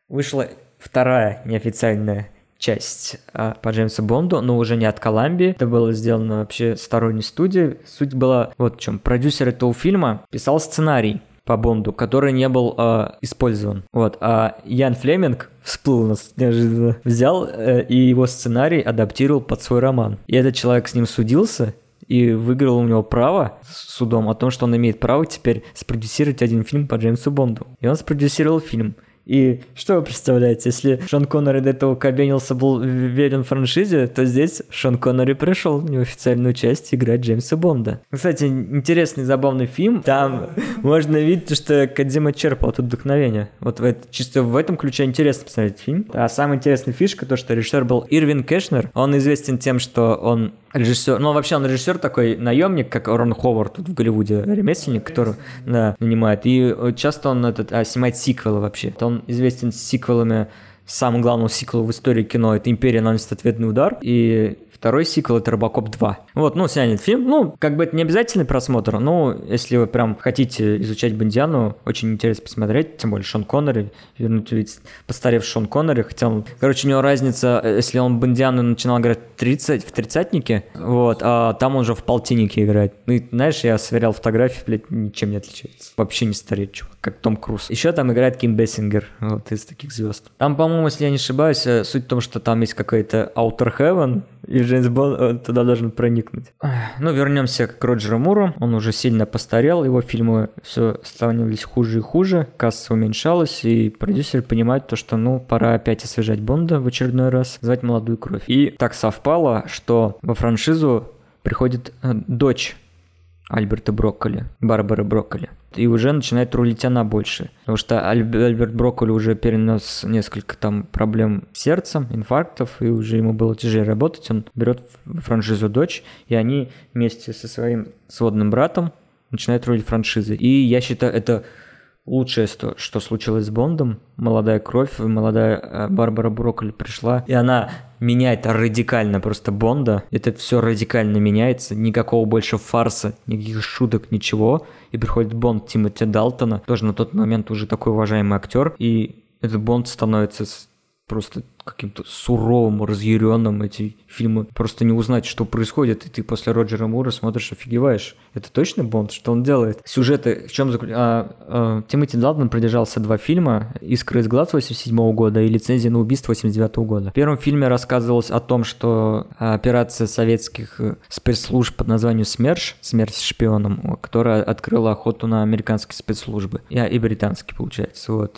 Speaker 1: вышла вторая неофициальная часть а, по Джеймсу Бонду, но уже не от Коламбии. Это было сделано вообще сторонней студией. Суть была вот в чем. Продюсер этого фильма писал сценарий по Бонду, который не был э, использован. Вот, а Ян Флеминг всплыл нас неожиданно, взял э, и его сценарий адаптировал под свой роман. И этот человек с ним судился, и выиграл у него право с судом о том, что он имеет право теперь спродюсировать один фильм по Джеймсу Бонду. И он спродюсировал фильм. И что вы представляете, если Шон Коннери до этого кабенился, был верен франшизе, то здесь Шон Коннери пришел в неофициальную часть играть Джеймса Бонда. Кстати, интересный, забавный фильм. Там можно видеть, что Кадзима черпал тут вдохновение. Вот в это, чисто в этом ключе интересно посмотреть фильм. А самая интересная фишка, то, что режиссер был Ирвин Кэшнер. Он известен тем, что он режиссер, ну вообще он режиссер такой наемник, как Рон Ховард тут в Голливуде, ремесленник, который да, нанимает. И часто он этот, а, снимает сиквелы вообще. Он известен сиквелами самым главным сиквелом в истории кино это «Империя наносит ответный удар», и Второй сиквел это Робокоп 2. Вот, ну, снят фильм. Ну, как бы это не обязательный просмотр, но если вы прям хотите изучать Бондиану, очень интересно посмотреть, тем более Шон Коннери, вернуть ведь постарев Шон Коннери, хотя он, короче, у него разница, если он Бондиану начинал играть 30, в тридцатнике, вот, а там он уже в полтиннике играет. Ну, и, знаешь, я сверял фотографии, блядь, ничем не отличается. Вообще не стареет, чувак, как Том Круз. Еще там играет Ким Бессингер, вот, из таких звезд. Там, по-моему, если я не ошибаюсь, э, суть в том, что там есть какой-то Outer Heaven, и Джеймс Бонд э, туда должен проникнуть. Ну, вернемся к Роджеру Муру. Он уже сильно постарел, его фильмы все становились хуже и хуже, касса уменьшалась, и продюсеры понимают то, что, ну, пора опять освежать Бонда в очередной раз, звать молодую кровь. И так совпало, что во франшизу приходит э, дочь Альберта Брокколи, Барбары Брокколи. И уже начинает рулить она больше. Потому что Альберт Брокколи уже перенес несколько там проблем с сердцем, инфарктов, и уже ему было тяжелее работать. Он берет франшизу дочь, и они вместе со своим сводным братом начинают рулить франшизы. И я считаю, это лучшее, что случилось с Бондом. Молодая кровь, молодая э, Барбара Брокколи пришла, и она меняет радикально просто Бонда. Это все радикально меняется, никакого больше фарса, никаких шуток, ничего. И приходит Бонд Тимоти Далтона, тоже на тот момент уже такой уважаемый актер, и этот Бонд становится просто каким-то суровым, разъяренным эти фильмы. Просто не узнать, что происходит, и ты после Роджера Мура смотришь, офигеваешь. Это точно Бонд? Что он делает? Сюжеты в чем заключаются? А, а, Тимоти Далтон продержался два фильма «Искры из глаз» 87 года и «Лицензия на убийство» 89 года. В первом фильме рассказывалось о том, что операция советских э, спецслужб под названием «СМЕРШ», «Смерть шпионом», которая открыла охоту на американские спецслужбы и, и британские, получается. Вот.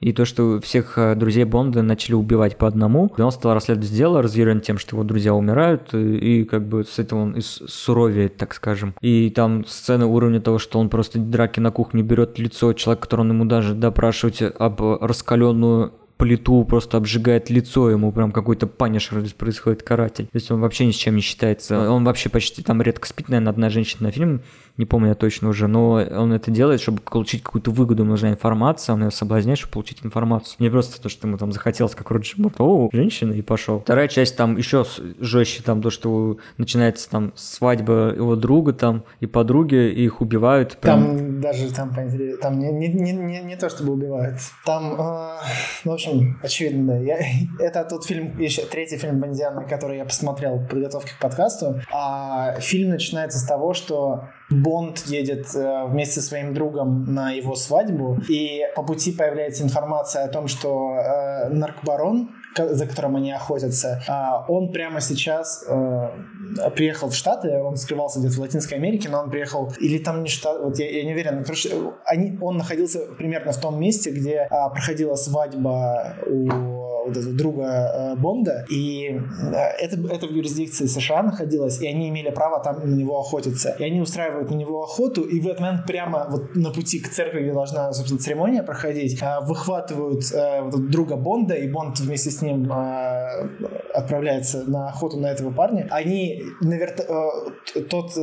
Speaker 1: Э, и то, что всех э, друзей Бонда начали убивать по одному, и он стал расследовать дело, разъярен тем, что его друзья умирают, и, и как бы с этого он и суровеет, так скажем. И там сцены уровня того, что он просто драки на кухне берет лицо человека, который он ему даже допрашивать об раскаленную плиту, просто обжигает лицо, ему прям какой-то панишер происходит каратель. То есть он вообще ни с чем не считается. Он вообще почти там редко спит, наверное, одна женщина на фильм не помню я точно уже, но он это делает, чтобы получить какую-то выгоду, нужна информация, он ее соблазняет, чтобы получить информацию. Не просто то, что ему там захотелось, как Роджер Мурт, о, женщина, и пошел. Вторая часть там еще жестче, там то, что начинается там свадьба его друга там и подруги, и их убивают.
Speaker 2: Прям... Там даже там, там не, не, не, не, не то, чтобы убивают. Там, э, ну, в общем, очевидно, да. Я, это тот фильм, еще третий фильм Бондиана, который я посмотрел в подготовке к подкасту. А фильм начинается с того, что Бонд едет э, вместе со своим другом на его свадьбу, и по пути появляется информация о том, что э, наркобарон за которым они охотятся, а, он прямо сейчас э, приехал в Штаты, он скрывался где-то в Латинской Америке, но он приехал, или там не Штат, вот я, я не уверен, короче, они, он находился примерно в том месте, где проходила свадьба у вот этого друга э, Бонда, и э, это, это в юрисдикции США находилось, и они имели право там на него охотиться. И они устраивают на него охоту, и в этот момент прямо вот на пути к церкви, где должна, собственно, церемония проходить, э, выхватывают вот друга Бонда, и Бонд вместе с ним отправляется на охоту на этого парня. Они на верто... тот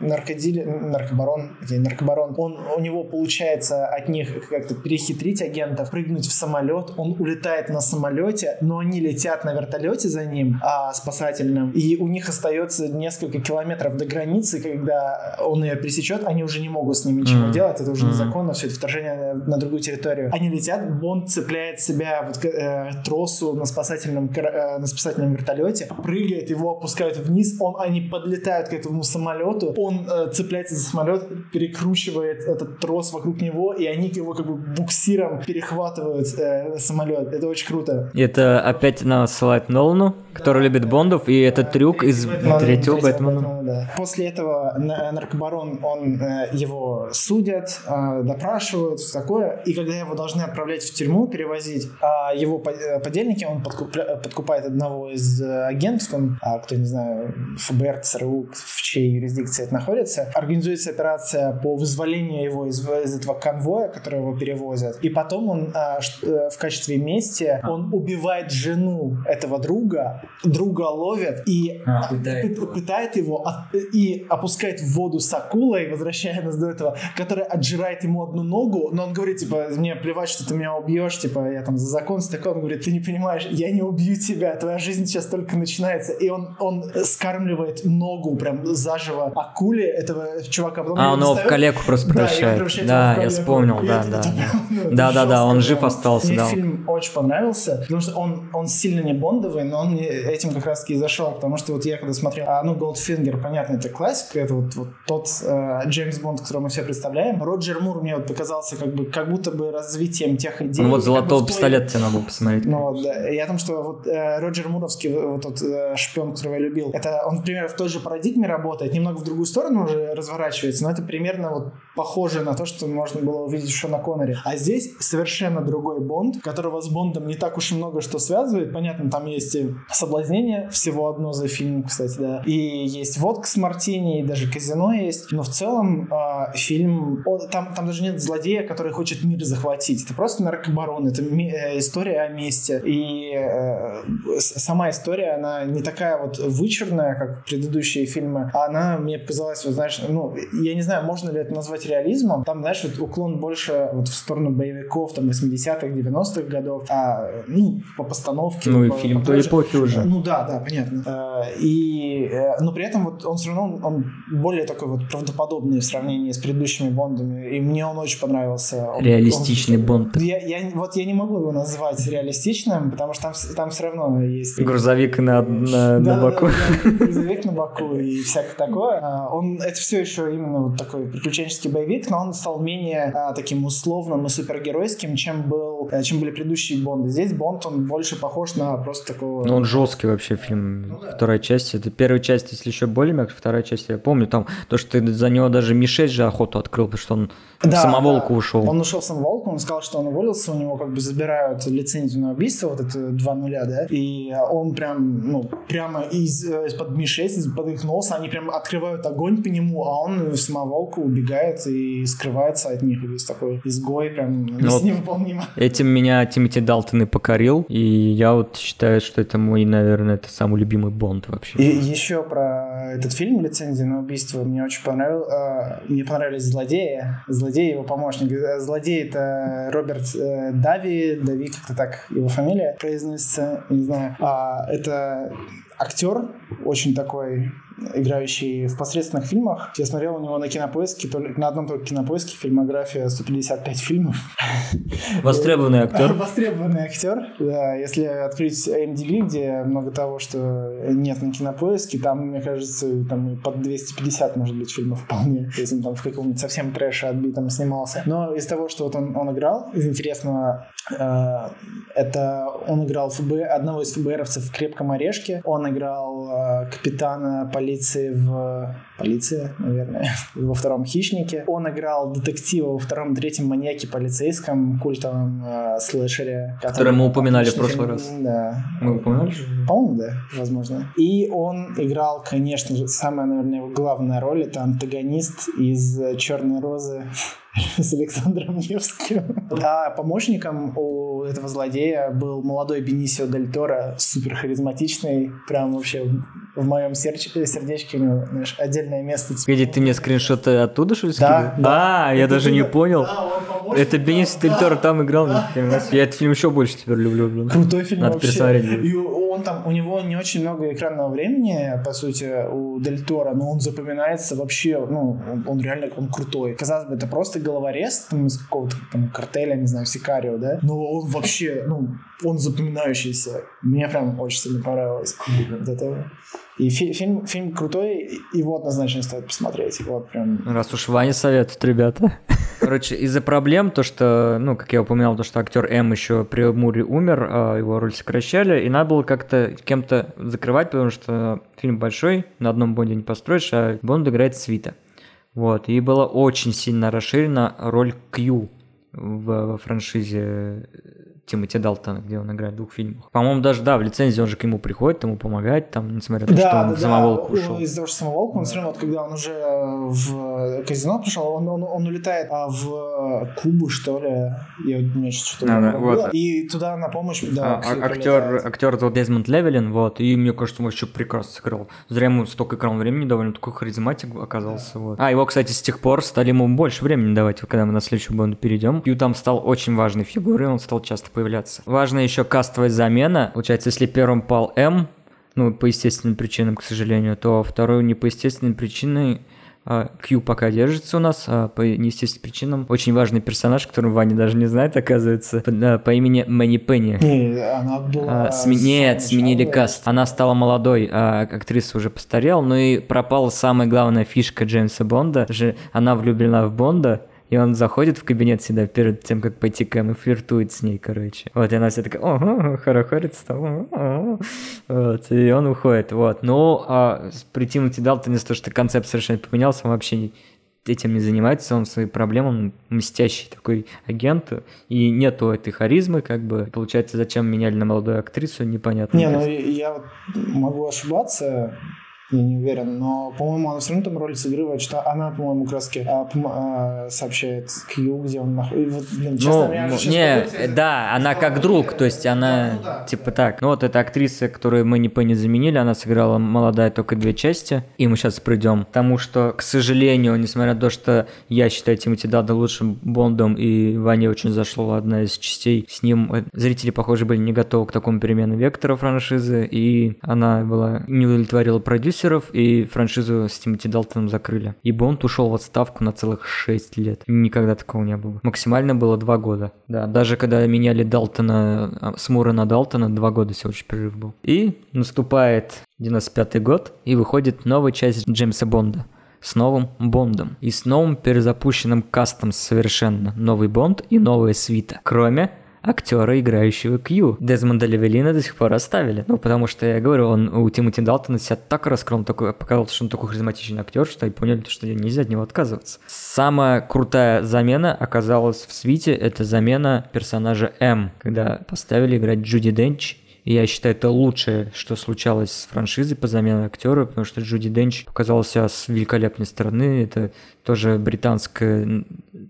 Speaker 2: наркодилер, наркобарон, наркобарон, он, у него получается от них как-то перехитрить агентов, прыгнуть в самолет, он улетает на самолете, но они летят на вертолете за ним, а, спасательным, и у них остается несколько километров до границы, когда он ее пересечет, они уже не могут с ним ничего mm. делать, это уже mm. незаконно, все это вторжение на другую территорию. Они летят, Бонд цепляет себя вот, э, тросу на спасательном, э, на спасательном вертолете, прыгает, его опускают вниз, он, они подлетают к этому самолету, он э, цепляется за самолет, перекручивает этот трос вокруг него, и они его как бы буксиром перехватывают э, самолет. Это очень круто.
Speaker 1: Это опять нас ссылает Нолану, который любит Бондов, и этот трюк из Бэтмен, третьего Бэтмена. Бэтмена
Speaker 2: да. После этого наркобарон, он э, его судят, э, допрашивают, все такое, и когда его должны отправлять в тюрьму, перевозить, а его э, подельники, он подкупает одного из агентов, там, а, кто, не знаю, ФБР, ЦРУ, в чьей юрисдикции это находится, организуется операция по вызволению его из, из этого конвоя, который его перевозят, и потом он в качестве мести он убивает жену этого друга, друга ловят и а, пытает. пытает его и опускает в воду с акулой, возвращая нас до этого, которая отжирает ему одну ногу, но он говорит, типа, мне плевать, что ты меня убьешь, типа, я там за закон с такой, он говорит, ты не понимаешь, я не убью тебя, твоя жизнь сейчас только начинается, и он, он скармливает ногу прям заживо акуле этого чувака.
Speaker 1: Потом а, он его в калеку просто превращает. Да, я вспомнил, да, да. Да, да, да, он жив остался,
Speaker 2: да. фильм очень понравился, понравился, потому что он, он сильно не бондовый, но он мне этим как раз таки и зашел, потому что вот я когда смотрел, а, ну, Голдфингер, понятно, это классика, это вот, вот тот э, Джеймс Бонд, которого мы все представляем. Роджер Мур мне вот показался как бы, как будто бы развитием тех идей.
Speaker 1: Ну вот «Золотого как бы пистолета» тебе надо посмотреть.
Speaker 2: Ну вот, да. О том, что вот э, Роджер Муровский, вот тот э, шпион, которого я любил, это он, например, в той же парадигме работает, немного в другую сторону уже разворачивается, но это примерно вот похоже на то, что можно было увидеть в Шона Коннере. А здесь совершенно другой Бонд, которого с Бондом не так уж и много что связывает. Понятно, там есть и соблазнение, всего одно за фильм, кстати, да. И есть водка с мартини, и даже казино есть. Но в целом э, фильм... Он, там, там даже нет злодея, который хочет мир захватить. Это просто наркобарон, это ми- э, история о месте. И э, сама история, она не такая вот вычурная, как предыдущие фильмы. Она мне показалась, вот знаешь, ну, я не знаю, можно ли это назвать реализмом. Там, знаешь, вот уклон больше вот в сторону боевиков, там, 80-х, 90-х годов. А, ну, по постановке.
Speaker 1: Ну, и
Speaker 2: по,
Speaker 1: фильм по той эпохи уже.
Speaker 2: Ну, да, да, понятно. Э, и, э, но при этом вот он все равно, он более такой вот правдоподобный в сравнении с предыдущими Бондами. И мне он очень понравился. Он,
Speaker 1: Реалистичный он, Бонд.
Speaker 2: Я, я, вот я не могу его назвать реалистичным, потому что там, там все равно есть...
Speaker 1: Грузовик на, на, да, на боку.
Speaker 2: Да, да, грузовик на боку и всякое такое. А, он, это все еще именно вот такой приключенческий боевик, но он стал менее а, таким условным и супергеройским, чем был, чем были предыдущие Бонды. Здесь Бонд, он больше похож на просто такого...
Speaker 1: Ну, он жесткий жесткий вообще фильм. Ну, да. Вторая часть. Это первая часть, если еще более мягкая, вторая часть, я помню, там то, что ты за него даже Ми-6 же охоту открыл, потому что он да, в самоволку да. ушел.
Speaker 2: Он ушел в самоволку, он сказал, что он уволился, у него как бы забирают лицензию на убийство, вот это два нуля, да, и он прям, ну, прямо из, из-под Ми-6, из-под их носа, они прям открывают огонь по нему, а он в самоволку убегает и скрывается от них, весь такой изгой, прям ну, вот невыполнимо.
Speaker 1: Этим меня Тимати Далтон и покорил, и я вот считаю, что это мой, наверное, это самый любимый Бонд вообще.
Speaker 2: И еще про этот фильм «Лицензия на убийство» мне очень понравилось, а, мне понравились злодеи, злодей его помощник. Э, злодей это Роберт э, Дави, Дави как-то так его фамилия произносится, не знаю. А, это актер очень такой играющий в посредственных фильмах. Я смотрел у него на кинопоиске, только, на одном только кинопоиске фильмография 155 фильмов.
Speaker 1: Востребованный актер.
Speaker 2: Востребованный актер. Да, если открыть MDB, где много того, что нет на кинопоиске, там, мне кажется, там под 250, может быть, фильмов вполне, если он там в каком-нибудь совсем трэше отбитом снимался. Но из того, что вот он, он играл, из интересного, э, это он играл ФБ, одного из ФБРовцев в «Крепком орешке», он играл э, капитана полиции полиции в... Полиция, наверное, во втором «Хищнике». Он играл детектива во втором, третьем «Маньяке полицейском», культовом э, слэшере.
Speaker 1: Который мы упоминали в прошлый раз.
Speaker 2: Да.
Speaker 1: Мы упоминали?
Speaker 2: По-моему, да, возможно. И он играл, конечно же, самая, наверное, его главная роль — это антагонист из «Черной розы» с Александром Невским. А помощником у этого злодея был молодой Бенисио Дель Торо, супер харизматичный, прям вообще в моем сердечке, сердечке у него, знаешь, отдельное место.
Speaker 1: Погоди, ты мне скриншоты оттуда, что ли,
Speaker 2: Да,
Speaker 1: да. А, я даже не понял. Да, Это Бенисио Дель Торо там играл. Да. Я этот фильм еще больше теперь люблю. Блин.
Speaker 2: Крутой фильм Надо вообще. И он там, у него не очень много экранного времени, по сути, у Дель Торо, но он запоминается вообще, ну, он, он реально, он крутой. Казалось бы, это просто головорез там, из какого-то там картеля, не знаю, Сикарио, да, но он вообще, ну, он запоминающийся. Мне прям очень сильно понравилось. Это. И фи- фильм, фильм крутой, его однозначно стоит посмотреть. Вот прям.
Speaker 1: Раз уж Ваня советует, ребята. Короче, из-за проблем, то, что, ну, как я упоминал, то, что актер М еще при Муре умер, а его роль сокращали, и надо было как-то кем-то закрывать, потому что фильм большой, на одном Бонде не построишь, а Бонд играет Свита. Вот, и была очень сильно расширена роль Кью в, во франшизе Тимоти Далтона, где он играет в двух фильмах. По-моему, даже, да, в лицензии он же к нему приходит, ему помогает, там, несмотря на то, да, что он да, в самоволку
Speaker 2: да.
Speaker 1: ушел.
Speaker 2: Из-за того, что самоволку, он все равно, вот, когда он уже в казино пришел, он, он, он улетает а, в Кубу, что ли, я мне что-то
Speaker 1: да, да, вот.
Speaker 2: и туда на помощь, да,
Speaker 1: а, актер, актер это вот Дезмонд Левелин, вот, и мне кажется, он вообще прекрасно сыграл. Зря ему столько экран времени довольно такой харизматик оказался, да. вот. А, его, кстати, с тех пор стали ему больше времени давать, когда мы на следующую банду перейдем. Ю там стал очень важной фигурой, он стал часто появляться. Важно важна еще кастовая замена. Получается, если первым пал М, ну, по естественным причинам, к сожалению, то второй не по естественным причинам а, Q пока держится у нас, а по неестественным причинам. Очень важный персонаж, которого Ваня даже не знает, оказывается, по, по имени Мэнни Пенни.
Speaker 2: Не, она была...
Speaker 1: А, сме... Нет, сменили каст. Она стала молодой, а актриса уже постарела, но и пропала самая главная фишка Джеймса Бонда. Она влюблена в Бонда, и он заходит в кабинет всегда перед тем, как пойти к Эм и флиртует с ней, короче. Вот, и она вся такая, ого, хорохорится там, вот, и он уходит, вот. Ну, а при Тимоти Далтоне то, что концепт совершенно поменялся, он вообще этим не занимается, он свои проблемы, он мстящий такой агент, и нету этой харизмы, как бы, получается, зачем меняли на молодую актрису, непонятно.
Speaker 2: Не, ну я могу ошибаться, я не уверен, но, по-моему, она все равно там роль сыгрывает, что она, по-моему, краски а, а, сообщает Кью, где он находится. Вот, блин, честно,
Speaker 1: ну, не, да, она как друг, то есть она, ну, да. типа так. Ну вот эта актриса, которую мы не Пенни заменили, она сыграла молодая только две части, и мы сейчас придем. Потому что, к сожалению, несмотря на то, что я считаю Тимоти Дада лучшим Бондом, и Ване очень зашла одна из частей, с ним э, зрители, похоже, были не готовы к такому перемену вектора франшизы, и она была не удовлетворила продюсера, продюсеров, и франшизу с Тимоти Далтоном закрыли. И Бонд ушел в отставку на целых 6 лет. Никогда такого не было. Максимально было 2 года. Да, даже когда меняли Далтона, а, с Мура на Далтона, 2 года всего лишь перерыв был. И наступает 95 год, и выходит новая часть Джеймса Бонда с новым Бондом и с новым перезапущенным кастом совершенно новый Бонд и новая свита. Кроме актера, играющего Кью. Дезмонда Левелина до сих пор оставили. Ну, потому что, я говорю, он у Тимоти Далтона себя так раскрыл, такой, показался, что он такой харизматичный актер, что и поняли, что нельзя от него отказываться. Самая крутая замена оказалась в свите, это замена персонажа М, когда поставили играть Джуди Денч я считаю, это лучшее, что случалось с франшизой по замене актера, потому что Джуди Денч показался с великолепной стороны. Это тоже британская,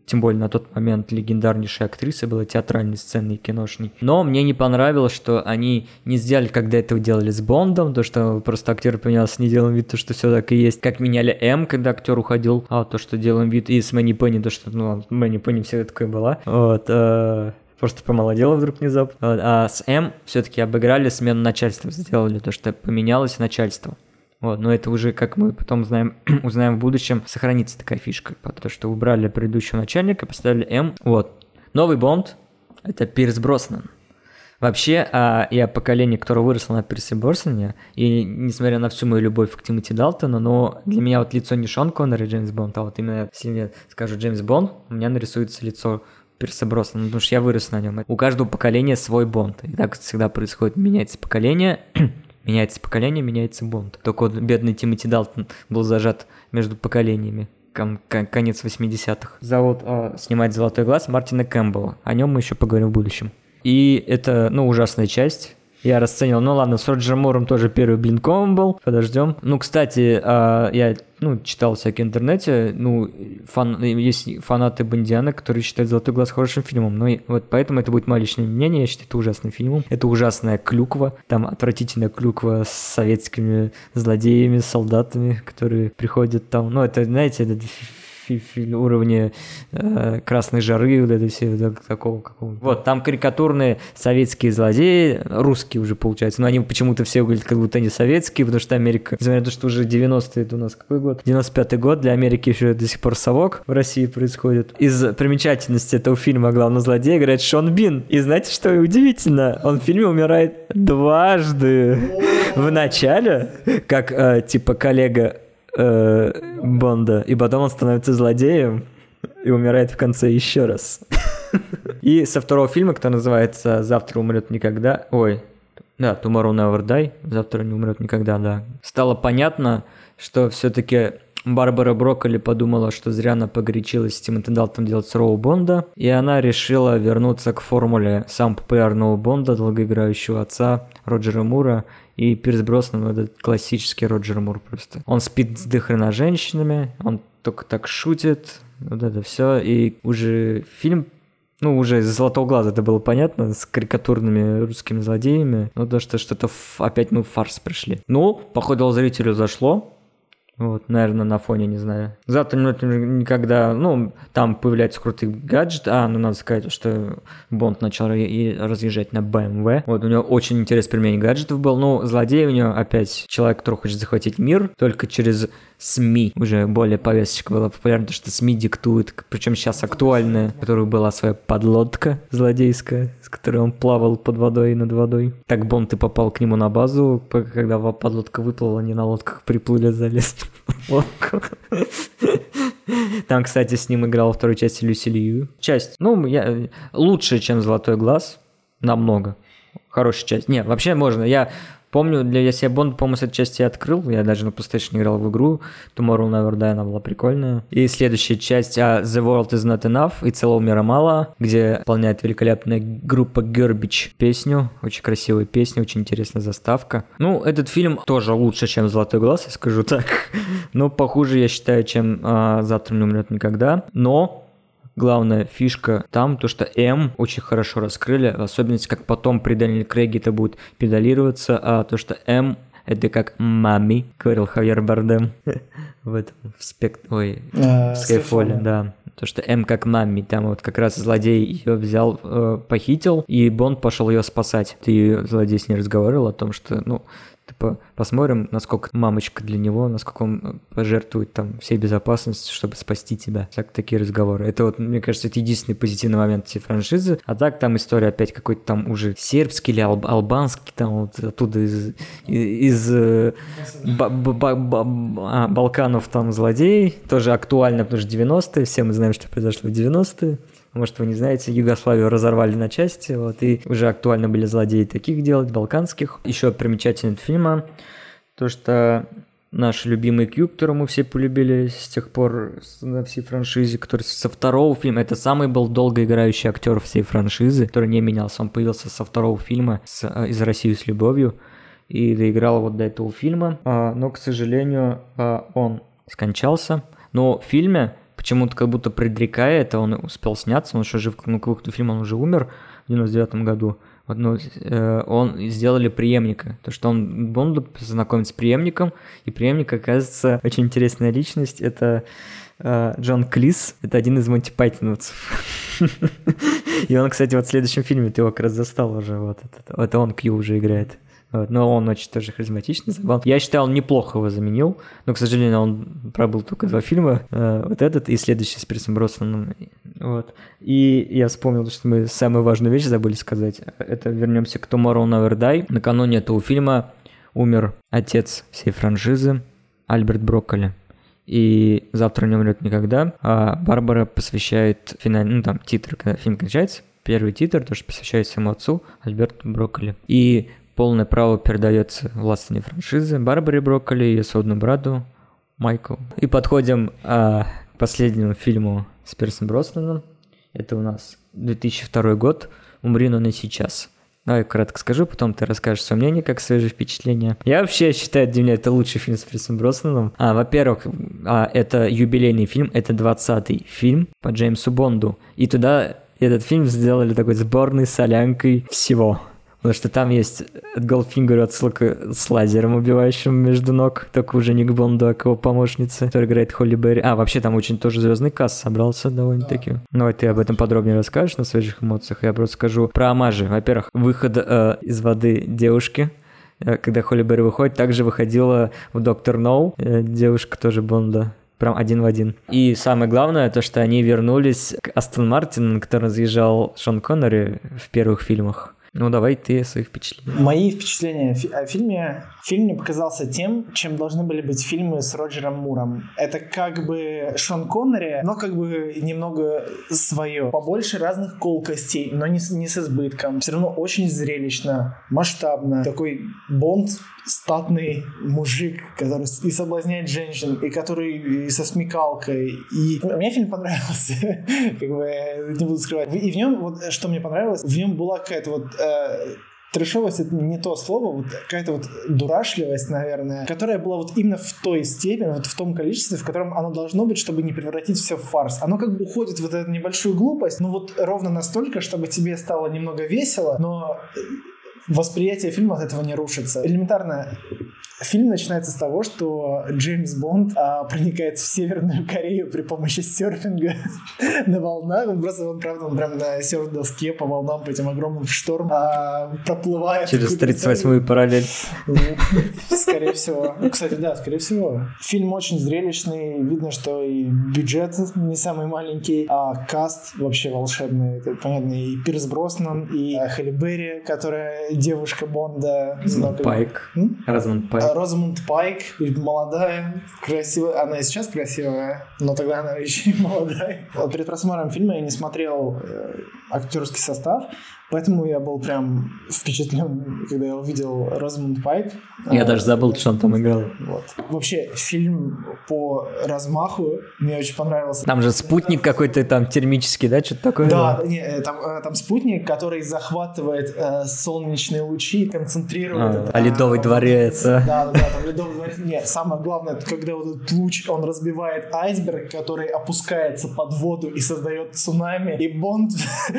Speaker 1: тем более на тот момент легендарнейшая актриса была театральной сцены и киношной. Но мне не понравилось, что они не сделали, когда этого делали с Бондом, то что просто актер поменялся, не делаем вид, то, что все так и есть. Как меняли М, когда актер уходил, а то, что делаем вид, и с Мэнни Пенни, то, что, ну, Мэнни Пенни всегда такое была. Вот, э, просто помолодела вдруг внезапно. А с М все-таки обыграли смену начальства, сделали то, что поменялось начальство. Вот, но это уже, как мы потом знаем, узнаем в будущем, сохранится такая фишка, потому что убрали предыдущего начальника, поставили М. Вот. Новый Бонд — это Пирс Броснан. Вообще, а, я поколение, которое выросло на Пирсе Броснане, и несмотря на всю мою любовь к Тимоти Далтону, но для меня вот лицо не Шон Коннор и Джеймс Бонд, а вот именно, если мне скажут Джеймс Бонд, у меня нарисуется лицо Пирса Броснана, потому что я вырос на нем. У каждого поколения свой Бонд. И так всегда происходит. Меняется поколение, меняется поколение, меняется Бонд. Только вот бедный Тимоти Далтон был зажат между поколениями кон- кон- конец 80-х. Зовут э, снимать «Золотой глаз» Мартина Кэмпбелла. О нем мы еще поговорим в будущем. И это, ну, ужасная часть. Я расценил, ну ладно, с Роджером Муром тоже первый блинком был, подождем. Ну, кстати, а, я ну, читал всякие интернете, ну, фан, есть фанаты Бондиана, которые считают «Золотой глаз» хорошим фильмом, но вот поэтому это будет мое личное мнение, я считаю это ужасным фильмом. Это ужасная клюква, там отвратительная клюква с советскими злодеями, солдатами, которые приходят там, ну, это, знаете, это уровне э, красной жары, вот это все так, такого какого Вот, там карикатурные советские злодеи, русские уже получается, но они почему-то все выглядят как будто они советские, потому что Америка, несмотря на то, что уже 90-е, это у нас какой год? 95-й год, для Америки еще до сих пор совок в России происходит. Из примечательности этого фильма главный злодей играет Шон Бин. И знаете, что удивительно? Он в фильме умирает дважды. В начале, как э, типа коллега э, Бонда, и потом он становится злодеем и умирает в конце еще раз. И со второго фильма, который называется «Завтра умрет никогда», ой, да, Tomorrow Never Die, «Завтра не умрет никогда», да, стало понятно, что все-таки Барбара Брокколи подумала, что зря она погорячилась с Тимоти Далтом делать Роу Бонда, и она решила вернуться к формуле самого популярного Бонда, долгоиграющего отца Роджера Мура, и Пирс Броснан, ну, это классический Роджер Мур просто. Он спит с дохрена женщинами, он только так шутит, вот это все, и уже фильм ну, уже из «Золотого глаза» это было понятно, с карикатурными русскими злодеями. Ну, то, что что-то опять мы в фарс пришли. Ну, походу, зрителю зашло. Вот, наверное, на фоне, не знаю. Завтра никогда, ну, там появляется крутый гаджет. А, ну, надо сказать, что Бонд начал и разъезжать на BMW. Вот, у него очень интересный применение гаджетов был. Ну, злодей у него опять человек, который хочет захватить мир, только через СМИ уже более повесточка была популярна, потому что СМИ диктуют, причем сейчас актуальная, у которой была своя подлодка злодейская, с которой он плавал под водой и над водой. Так Бонд и попал к нему на базу, когда подлодка выплыла, они на лодках приплыли, залез в лодку. Там, кстати, с ним играл второй части Люси Лью. Часть, ну, я, лучше, чем «Золотой глаз», намного. Хорошая часть. Не, вообще можно. Я Помню, для я себе Бонд, по-моему, с этой части открыл. Я даже на PlayStation играл в игру. Tomorrow Never Die, она была прикольная. И следующая часть а, The World Is Not Enough и Целого мира мало, где выполняет великолепная группа Garbage песню. Очень красивая песня, очень интересная заставка. Ну, этот фильм тоже лучше, чем «Золотой глаз», я скажу так. Но похуже, я считаю, чем а, «Завтра не умрет никогда». Но главная фишка там, то что М очень хорошо раскрыли, в особенности, как потом при Дэниеле Крейге это будет педалироваться, а то, что М это как мами, говорил Хавьер Бардем в этом, в спект... Ой, а, в Скайфоле, да. То, что М как мами, там вот как раз злодей ее взял, э, похитил, и Бонд пошел ее спасать. Ты злодей с ней разговаривал о том, что, ну, Типа, посмотрим, насколько мамочка для него, насколько он э, пожертвует там всей безопасностью, чтобы спасти тебя. Так, такие разговоры. Это вот, мне кажется, это единственный позитивный момент всей франшизы. А так там история опять какой-то там уже сербский или алб албанский, там вот оттуда из, из, э, Балканов там злодей. Тоже актуально, потому что 90-е, все мы знаем, что произошло в 90-е. Может, вы не знаете, Югославию разорвали на части, вот, и уже актуально были злодеи таких делать, балканских. Еще примечательность фильма, то, что наш любимый Кью, которого мы все полюбили с тех пор на всей франшизе, который со второго фильма, это самый был долго играющий актер всей франшизы, который не менялся, он появился со второго фильма с, э, из России с любовью и доиграл вот до этого фильма, а, но, к сожалению, а, он скончался, но в фильме почему-то как будто предрекая он успел сняться, он еще жив, ну, к выходу фильма он уже умер в 99 году, вот, ну, э, он сделали преемника, то что он Бонду познакомится с преемником, и преемник оказывается очень интересная личность, это э, Джон Клис, это один из Монти Пайтоновцев. И он, кстати, вот в следующем фильме ты его как раз застал уже, вот это, это он Кью уже играет. Но он очень тоже харизматичный, забавный. Я считаю, он неплохо его заменил, но, к сожалению, он пробыл только два фильма, э, вот этот и следующий с Пирсом Броснаном. Вот. И я вспомнил, что мы самую важную вещь забыли сказать. Это вернемся к Tomorrow Never Die. Накануне этого фильма умер отец всей франшизы Альберт Брокколи. И завтра не умрет никогда. А Барбара посвящает финальный, ну там титр, когда фильм кончается, первый титр, то, что посвящает своему отцу Альберту Брокколи. И полное право передается властной франшизы Барбаре Брокколи ее сводному брату Майкл. И подходим а, к последнему фильму с Персом Броснаном. Это у нас 2002 год «Умри, но не сейчас». Давай кратко скажу, потом ты расскажешь свое мнение, как свежие впечатления. Я вообще считаю, для меня это лучший фильм с Персом Броснаном. А, во-первых, а, это юбилейный фильм, это 20-й фильм по Джеймсу Бонду. И туда этот фильм сделали такой сборной солянкой всего. Потому что там есть от Goldfinger отсылка с лазером, убивающим между ног, только уже не к Бонду, а к его помощнице, которая играет Холли Берри. А, вообще там очень тоже звездный касс собрался довольно-таки. Да. Давай ты об этом подробнее расскажешь на свежих эмоциях. Я просто скажу про амажи. Во-первых, выход э, из воды девушки, э, когда Холли Берри выходит, также выходила в Доктор Ноу, э, девушка тоже Бонда прям один в один. И самое главное, то, что они вернулись к Астон Мартину, на котором заезжал Шон Коннери в первых фильмах. Ну, давай ты свои впечатления.
Speaker 2: Мои впечатления о фильме. Фильм мне показался тем, чем должны были быть фильмы с Роджером Муром. Это как бы Шон Коннери, но как бы немного свое. Побольше разных колкостей, но не, не с избытком. Все равно очень зрелищно, масштабно. Такой Бонд статный мужик, который и соблазняет женщин, и который и со смекалкой. И мне фильм понравился, как бы не буду скрывать. И в нем, вот что мне понравилось, в нем была какая-то вот э, трешовость это не то слово, вот какая-то вот дурашливость, наверное, которая была вот именно в той степени, вот в том количестве, в котором оно должно быть, чтобы не превратить все в фарс. Оно как бы уходит в эту небольшую глупость, но вот ровно настолько, чтобы тебе стало немного весело, но восприятие фильма от этого не рушится. Элементарно Фильм начинается с того, что Джеймс Бонд а, проникает в Северную Корею при помощи серфинга на волнах. Он просто, он, правда, он прям на серф-доске по волнам, по этим огромным штормам а, проплывает.
Speaker 1: Через 38-ю параллель.
Speaker 2: Скорее всего. Кстати, да, скорее всего. Фильм очень зрелищный. Видно, что и бюджет не самый маленький, а каст вообще волшебный. Это, понятно, и Пирс Броснан, и Хелли Берри, которая девушка Бонда.
Speaker 1: Пайк. Розмонд Пайк.
Speaker 2: Розамунд Пайк, молодая, красивая. Она и сейчас красивая, но тогда она еще и молодая. Перед просмотром фильма я не смотрел э, актерский состав, Поэтому я был прям впечатлен, когда я увидел Розмунд Пайк.
Speaker 1: Я а, даже забыл, что он там играл.
Speaker 2: Вот. Вообще, фильм по размаху мне очень понравился.
Speaker 1: Там же спутник какой-то там термический, да, что-то такое?
Speaker 2: Да, не, э, там, э, там спутник, который захватывает э, солнечные лучи, концентрирует. А,
Speaker 1: это, а ледовый а, дворец.
Speaker 2: Да, да, да, там ледовый дворец. Нет, самое главное, когда вот этот луч, он разбивает айсберг, который опускается под воду и создает цунами, и Бонд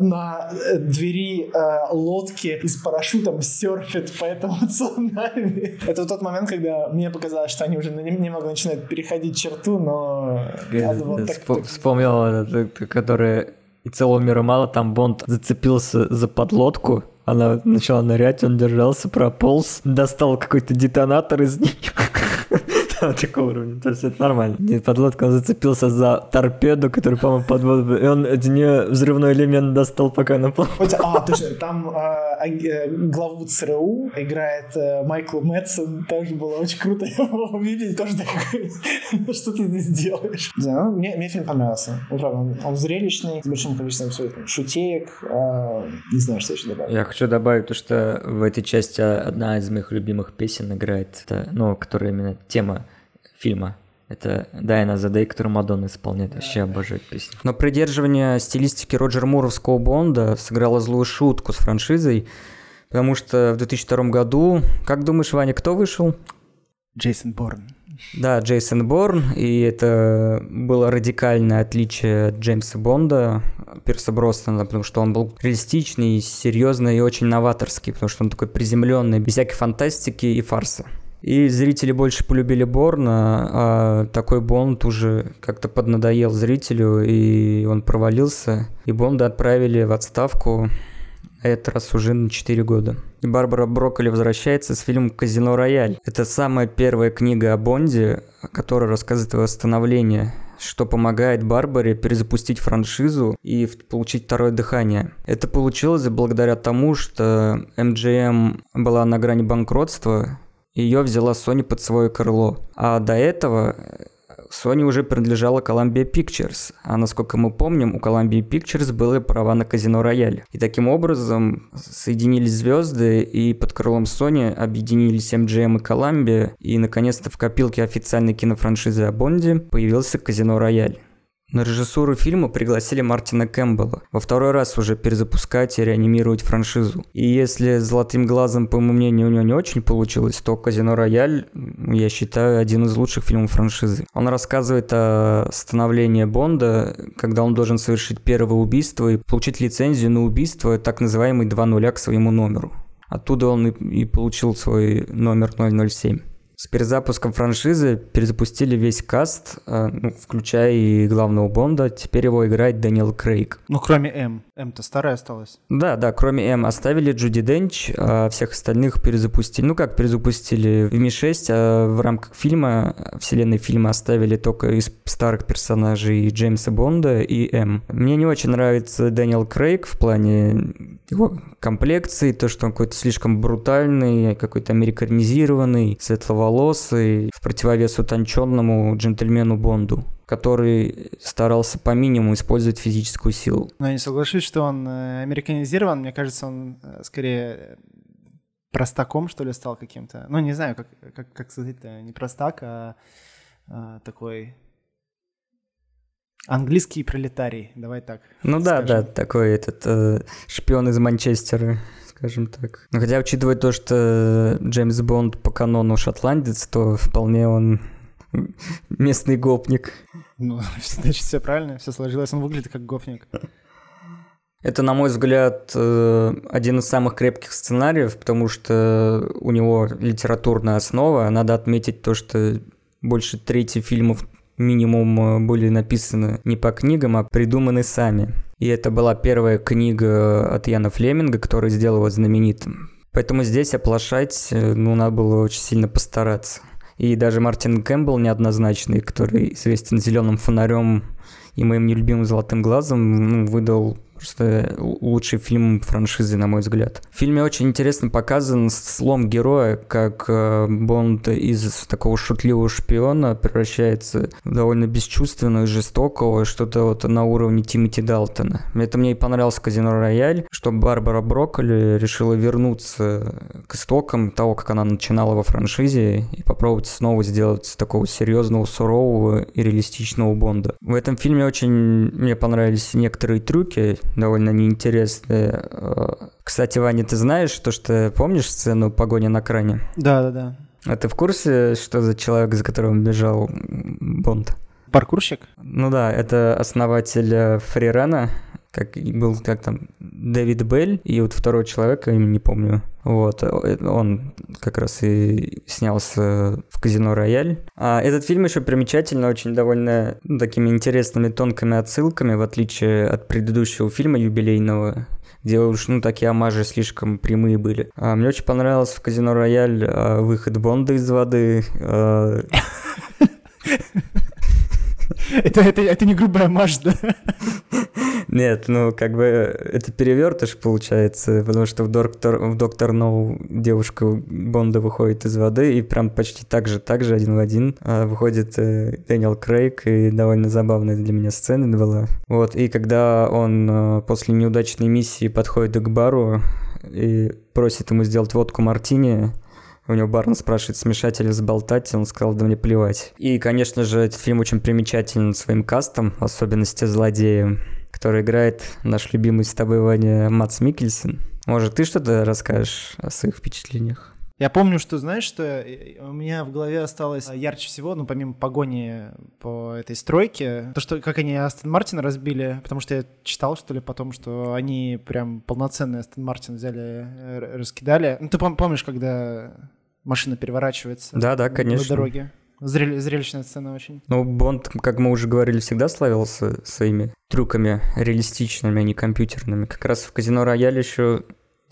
Speaker 2: на двери э, лодки и с парашютом серфит по этому цунами. Это тот момент, когда мне показалось, что они уже немного начинают переходить черту, но...
Speaker 1: Вспомнил, который и целого мира мало, там Бонд зацепился за подлодку, она начала нырять, он держался, прополз, достал какой-то детонатор из нее такого уровня. То есть это нормально. Нет, подлодка, он зацепился за торпеду, который, по-моему, под. И он от нее взрывной элемент достал, пока она плавала.
Speaker 2: А, точно, там э, главу ЦРУ, играет э, Майкл Мэтсон, тоже было очень круто его увидеть, тоже такой, что ты здесь делаешь? Да, ну, мне, мне фильм понравился, ну, правда, он, он зрелищный, с большим количеством шутеек, э, не знаю, что еще добавить.
Speaker 1: Я хочу добавить то, что в этой части одна из моих любимых песен играет, это, ну, которая именно тема фильма это Дайна за Day, которую Мадонна исполняет. Вообще обожаю песню. Но придерживание стилистики Роджера Муровского Бонда сыграло злую шутку с франшизой, потому что в 2002 году, как думаешь, Ваня, кто вышел?
Speaker 2: Джейсон Борн.
Speaker 1: Да, Джейсон Борн, и это было радикальное отличие от Джеймса Бонда, Пирса Бростона, потому что он был реалистичный, серьезный и очень новаторский, потому что он такой приземленный, без всякой фантастики и фарса. И зрители больше полюбили Борна, а такой Бонд уже как-то поднадоел зрителю, и он провалился. И Бонда отправили в отставку, а этот раз уже на 4 года. И Барбара Брокколи возвращается с фильмом «Казино Рояль». Это самая первая книга о Бонде, которая рассказывает о восстановлении что помогает Барбаре перезапустить франшизу и получить второе дыхание. Это получилось благодаря тому, что MGM была на грани банкротства, ее взяла Sony под свое крыло. А до этого э, Sony уже принадлежала Columbia Pictures, а насколько мы помним, у Columbia Pictures были права на казино Рояль. И таким образом соединились звезды, и под крылом Sony объединились MGM и Columbia, и наконец-то в копилке официальной кинофраншизы о Бонде появился казино Рояль. На режиссуру фильма пригласили Мартина Кэмпбелла. Во второй раз уже перезапускать и реанимировать франшизу. И если «Золотым глазом», по моему мнению, у него не очень получилось, то «Казино Рояль», я считаю, один из лучших фильмов франшизы. Он рассказывает о становлении Бонда, когда он должен совершить первое убийство и получить лицензию на убийство, так называемый 2 нуля к своему номеру. Оттуда он и, и получил свой номер 007. С перезапуском франшизы перезапустили весь каст, э, ну, включая и главного Бонда. Теперь его играет Дэниел Крейг.
Speaker 2: Ну, кроме М. М-то старая осталась.
Speaker 1: Да, да, кроме М. Оставили Джуди Денч, а всех остальных перезапустили. Ну, как перезапустили в Ми-6, а в рамках фильма, вселенной фильма оставили только из старых персонажей Джеймса Бонда и М. Мне не очень нравится Дэниел Крейг в плане его комплекции, то, что он какой-то слишком брутальный, какой-то американизированный, светловолосый, в противовес утонченному джентльмену Бонду который старался по минимуму использовать физическую силу.
Speaker 2: Но я не соглашусь, что он э, американизирован. Мне кажется, он э, скорее простаком, что ли, стал каким-то. Ну, не знаю, как, как, как сказать-то, не простак, а, а такой Английский пролетарий, давай так.
Speaker 1: Ну скажем. да, да, такой этот э, шпион из Манчестера, скажем так. Но хотя, учитывая то, что Джеймс Бонд по канону шотландец, то вполне он местный гопник.
Speaker 2: Ну, значит, все правильно, все сложилось. Он выглядит как гопник.
Speaker 1: Это, на мой взгляд, э, один из самых крепких сценариев, потому что у него литературная основа. Надо отметить то, что больше трети фильмов минимум э, были написаны не по книгам, а придуманы сами. И это была первая книга от Яна Флеминга, который сделал его знаменитым. Поэтому здесь оплошать, э, ну, надо было очень сильно постараться. И даже Мартин Кэмпбелл неоднозначный, который известен зеленым фонарем и моим нелюбимым золотым глазом, ну, выдал Просто лучший фильм франшизы, на мой взгляд. В фильме очень интересно показан слом героя, как э, Бонд из такого шутливого шпиона превращается в довольно бесчувственного и жестокого, что-то вот на уровне Тимоти Далтона. Это мне и понравился Казино Рояль, что Барбара Брокколи решила вернуться к истокам того, как она начинала во франшизе, и попробовать снова сделать такого серьезного, сурового и реалистичного Бонда. В этом фильме очень мне понравились некоторые трюки, довольно неинтересные. Э, кстати, Ваня, ты знаешь, то, что помнишь сцену погони на кране?
Speaker 2: Да, да, да.
Speaker 1: А ты в курсе, что за человек, за которым бежал Бонд?
Speaker 2: Паркурщик?
Speaker 1: Ну да, это основатель Фрирана, как был как там Дэвид Белль и вот второй человек, я не помню. Вот, он как раз и снялся в казино Рояль. А этот фильм еще примечательно, очень довольно ну, такими интересными тонкими отсылками, в отличие от предыдущего фильма юбилейного, где уж, ну, такие амажи слишком прямые были. А, мне очень понравился в «Казино Рояль» а, выход Бонда из воды. А...
Speaker 2: Это, это, это не грубая амаж, да?
Speaker 1: Нет, ну как бы это перевертыш получается, потому что в Доктор, в Доктор Ноу девушка Бонда выходит из воды, и прям почти так же, так же, один в один а, выходит э, Дэниел Крейг, и довольно забавная для меня сцена была. Вот, и когда он э, после неудачной миссии подходит к бару и просит ему сделать водку мартини, у него Барн спрашивает, смешать или сболтать, он сказал, да мне плевать. И, конечно же, этот фильм очень примечателен своим кастом, особенности злодея, который играет наш любимый с тобой, Ваня, Мац Микельсон. Может, ты что-то расскажешь о своих впечатлениях?
Speaker 2: Я помню, что, знаешь, что э, у меня в голове осталось ярче всего, ну, помимо погони по этой стройке, то, что как они Астон Мартин разбили, потому что я читал, что ли, потом, что они прям полноценный Астон Мартин взяли, э, раскидали. Ну, ты помнишь, когда машина переворачивается.
Speaker 1: Да, да, конечно.
Speaker 2: На дороге. Зрель, зрелищная сцена очень.
Speaker 1: Ну, Бонд, как мы уже говорили, всегда славился своими трюками реалистичными, а не компьютерными. Как раз в Казино Рояль еще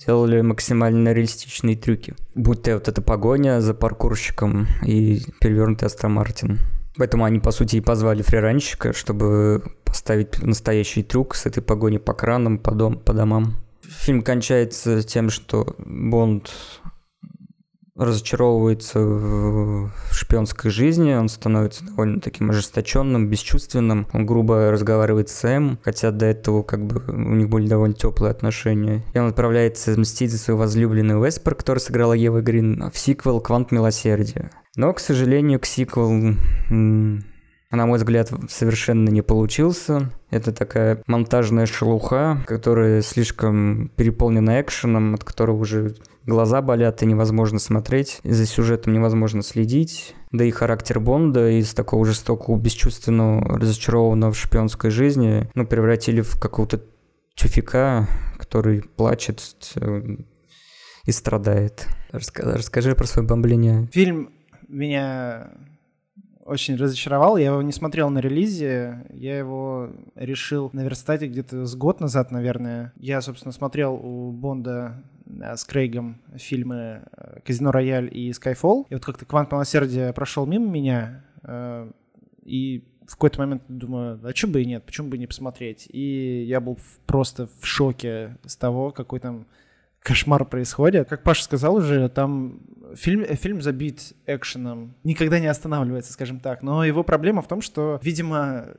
Speaker 1: делали максимально реалистичные трюки. Будь то вот эта погоня за паркурщиком и перевернутый Астра Мартин. Поэтому они, по сути, и позвали фриранщика, чтобы поставить настоящий трюк с этой погоней по кранам, по, дом, по домам. Фильм кончается тем, что Бонд разочаровывается в шпионской жизни, он становится довольно таким ожесточенным, бесчувственным, он грубо разговаривает с Сэм, хотя до этого как бы у них были довольно теплые отношения. И он отправляется мстить за свою возлюбленную Веспер, которая сыграла Ева Грин, в сиквел «Квант милосердия». Но, к сожалению, к сиквелу на мой взгляд, совершенно не получился. Это такая монтажная шелуха, которая слишком переполнена экшеном, от которого уже глаза болят и невозможно смотреть. За сюжетом невозможно следить. Да и характер Бонда из такого жестокого, бесчувственного, разочарованного в шпионской жизни, ну, превратили в какого-то тюфика, который плачет э, и страдает. Расскажи, расскажи про свое бомбление.
Speaker 2: Фильм меня очень разочаровал. Я его не смотрел на релизе. Я его решил наверстать где-то с год назад, наверное. Я, собственно, смотрел у Бонда э, с Крейгом фильмы э, «Казино Рояль» и «Скайфолл». И вот как-то «Квант милосердия» прошел мимо меня, э, и в какой-то момент думаю, а что бы и нет, почему бы не посмотреть? И я был просто в шоке с того, какой там кошмар происходит. Как Паша сказал уже, там фильм, фильм забит экшеном, никогда не останавливается, скажем так. Но его проблема в том, что, видимо,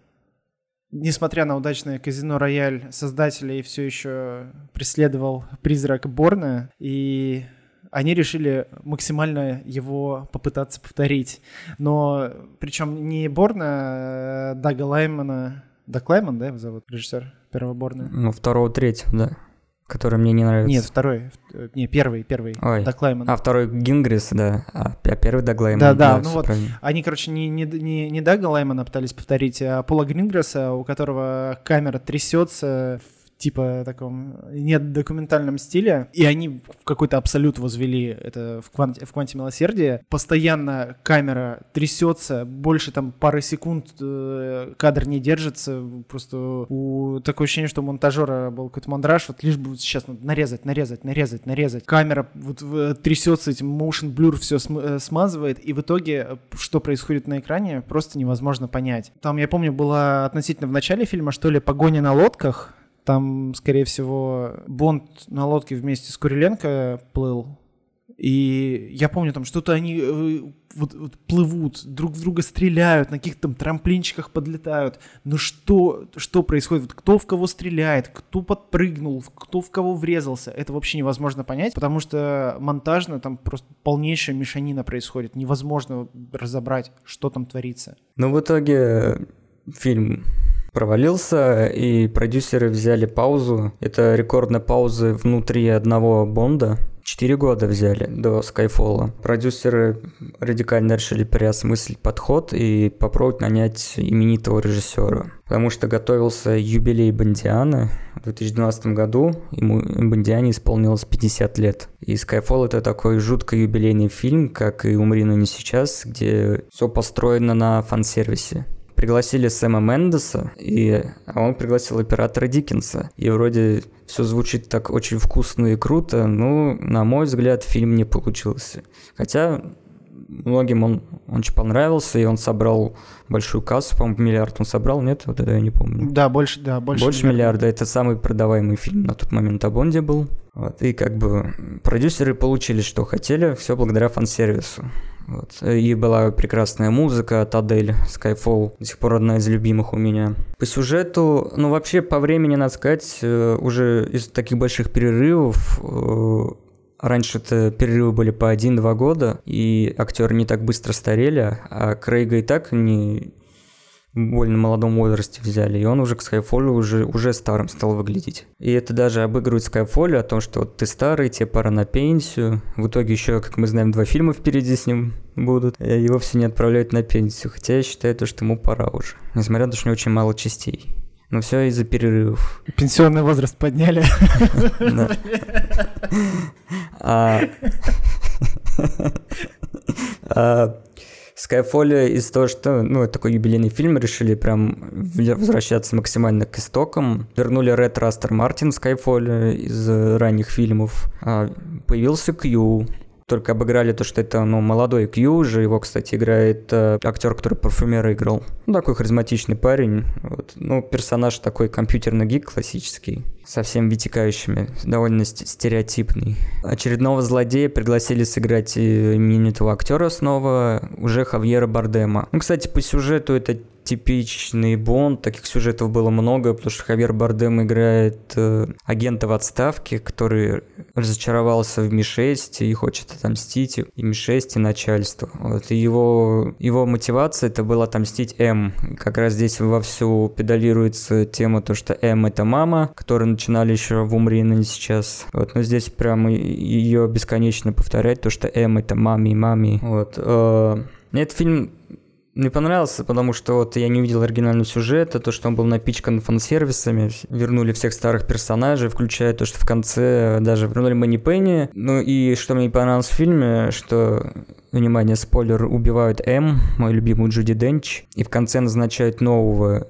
Speaker 2: несмотря на удачное казино Рояль, создателей все еще преследовал призрак Борна, и они решили максимально его попытаться повторить. Но причем не Борна, а Дага Лаймана, Даг Лайман, да, его зовут, режиссер первого Борна?
Speaker 1: Ну, второго, третьего, да который мне не нравится.
Speaker 2: Нет, второй. Не, первый, первый.
Speaker 1: Ой. Даклайман. А второй Гингрис, да. А, а первый Даглайман.
Speaker 2: Да, да, да ну вот. Правильно. Они, короче, не, не, не, не Дага Лаймана пытались повторить, а Пола Грингресса, у которого камера трясется типа таком нет документальном стиле, и они в какой-то абсолют возвели это в кванте, в кванте милосердия. Постоянно камера трясется, больше там пары секунд э, кадр не держится, просто у такое ощущение, что у монтажера был какой-то мандраж, вот лишь бы сейчас надо нарезать, нарезать, нарезать, нарезать. Камера вот трясется, этим motion blur все см э, смазывает, и в итоге э, что происходит на экране, просто невозможно понять. Там, я помню, была относительно в начале фильма, что ли, погоня на лодках, там, скорее всего, Бонд на лодке вместе с Куриленко плыл. И я помню, там что-то они э, вот, вот плывут, друг в друга стреляют, на каких-то там трамплинчиках подлетают. Но что, что происходит? Вот кто в кого стреляет, кто подпрыгнул, кто в кого врезался, это вообще невозможно понять, потому что монтажно там просто полнейшая мешанина происходит. Невозможно разобрать, что там творится.
Speaker 1: Но в итоге фильм провалился, и продюсеры взяли паузу. Это рекордная пауза внутри одного Бонда. Четыре года взяли до Скайфолла. Продюсеры радикально решили переосмыслить подход и попробовать нанять именитого режиссера. Потому что готовился юбилей Бондиана в 2012 году. Ему Бондиане исполнилось 50 лет. И Skyfall это такой жутко юбилейный фильм, как и «Умри, но не сейчас», где все построено на фан-сервисе пригласили Сэма Мендеса, и а он пригласил оператора Диккенса. И вроде все звучит так очень вкусно и круто, но, на мой взгляд, фильм не получился. Хотя многим он очень понравился, и он собрал большую кассу, по-моему, миллиард он собрал, нет? Вот это я не помню.
Speaker 2: Да, больше, да, больше.
Speaker 1: Больше миллиарда. миллиарда. Это самый продаваемый фильм на тот момент о Бонде был. Вот, и как бы продюсеры получили, что хотели, все благодаря фан-сервису. Вот. И была прекрасная музыка от Адель, Skyfall, до сих пор одна из любимых у меня. По сюжету, ну вообще по времени, надо сказать, э, уже из таких больших перерывов э, Раньше это перерывы были по 1-2 года, и актеры не так быстро старели, а Крейга и так не больно молодом возрасте взяли, и он уже к Скайфолю уже, уже старым стал выглядеть. И это даже обыгрывает Скайфолю о том, что вот ты старый, тебе пора на пенсию. В итоге еще, как мы знаем, два фильма впереди с ним будут. И вовсе не отправляют на пенсию, хотя я считаю, то, что ему пора уже. Несмотря на то, что у него очень мало частей. Но все из-за перерывов.
Speaker 2: Пенсионный возраст подняли.
Speaker 1: А, а Skyfall из того, что, ну, такой юбилейный фильм, решили прям возвращаться максимально к истокам. Вернули Ред Растер Мартин Skyfall из ранних фильмов. А, появился Кью, только обыграли то, что это, ну, молодой Кью уже. Его, кстати, играет э, актер, который парфюмера играл. Ну, такой харизматичный парень. Вот. Ну, персонаж такой компьютерный гик классический, со всеми вытекающими, довольно стереотипный. Очередного злодея пригласили сыграть именитого актера снова, уже Хавьера Бардема. Ну, кстати, по сюжету это типичный Бонд, таких сюжетов было много, потому что Хавьер Бардем играет э, агента в отставке, который разочаровался в Ми-6 и хочет отомстить и Ми-6, и начальству. Вот, и его, его мотивация это было отомстить М. Как раз здесь вовсю педалируется тема, то, что М это мама, которую начинали еще в Умри, но не сейчас. Вот, но здесь прямо ее бесконечно повторять, то, что М это мами, мами. Вот. Э, этот фильм мне понравился, потому что вот я не увидел оригинального сюжета, то, что он был напичкан фан-сервисами, вернули всех старых персонажей, включая то, что в конце даже вернули Мэнни Пенни. Ну и что мне понравилось в фильме, что, внимание, спойлер, убивают М, мою любимую Джуди Денч, и в конце назначают нового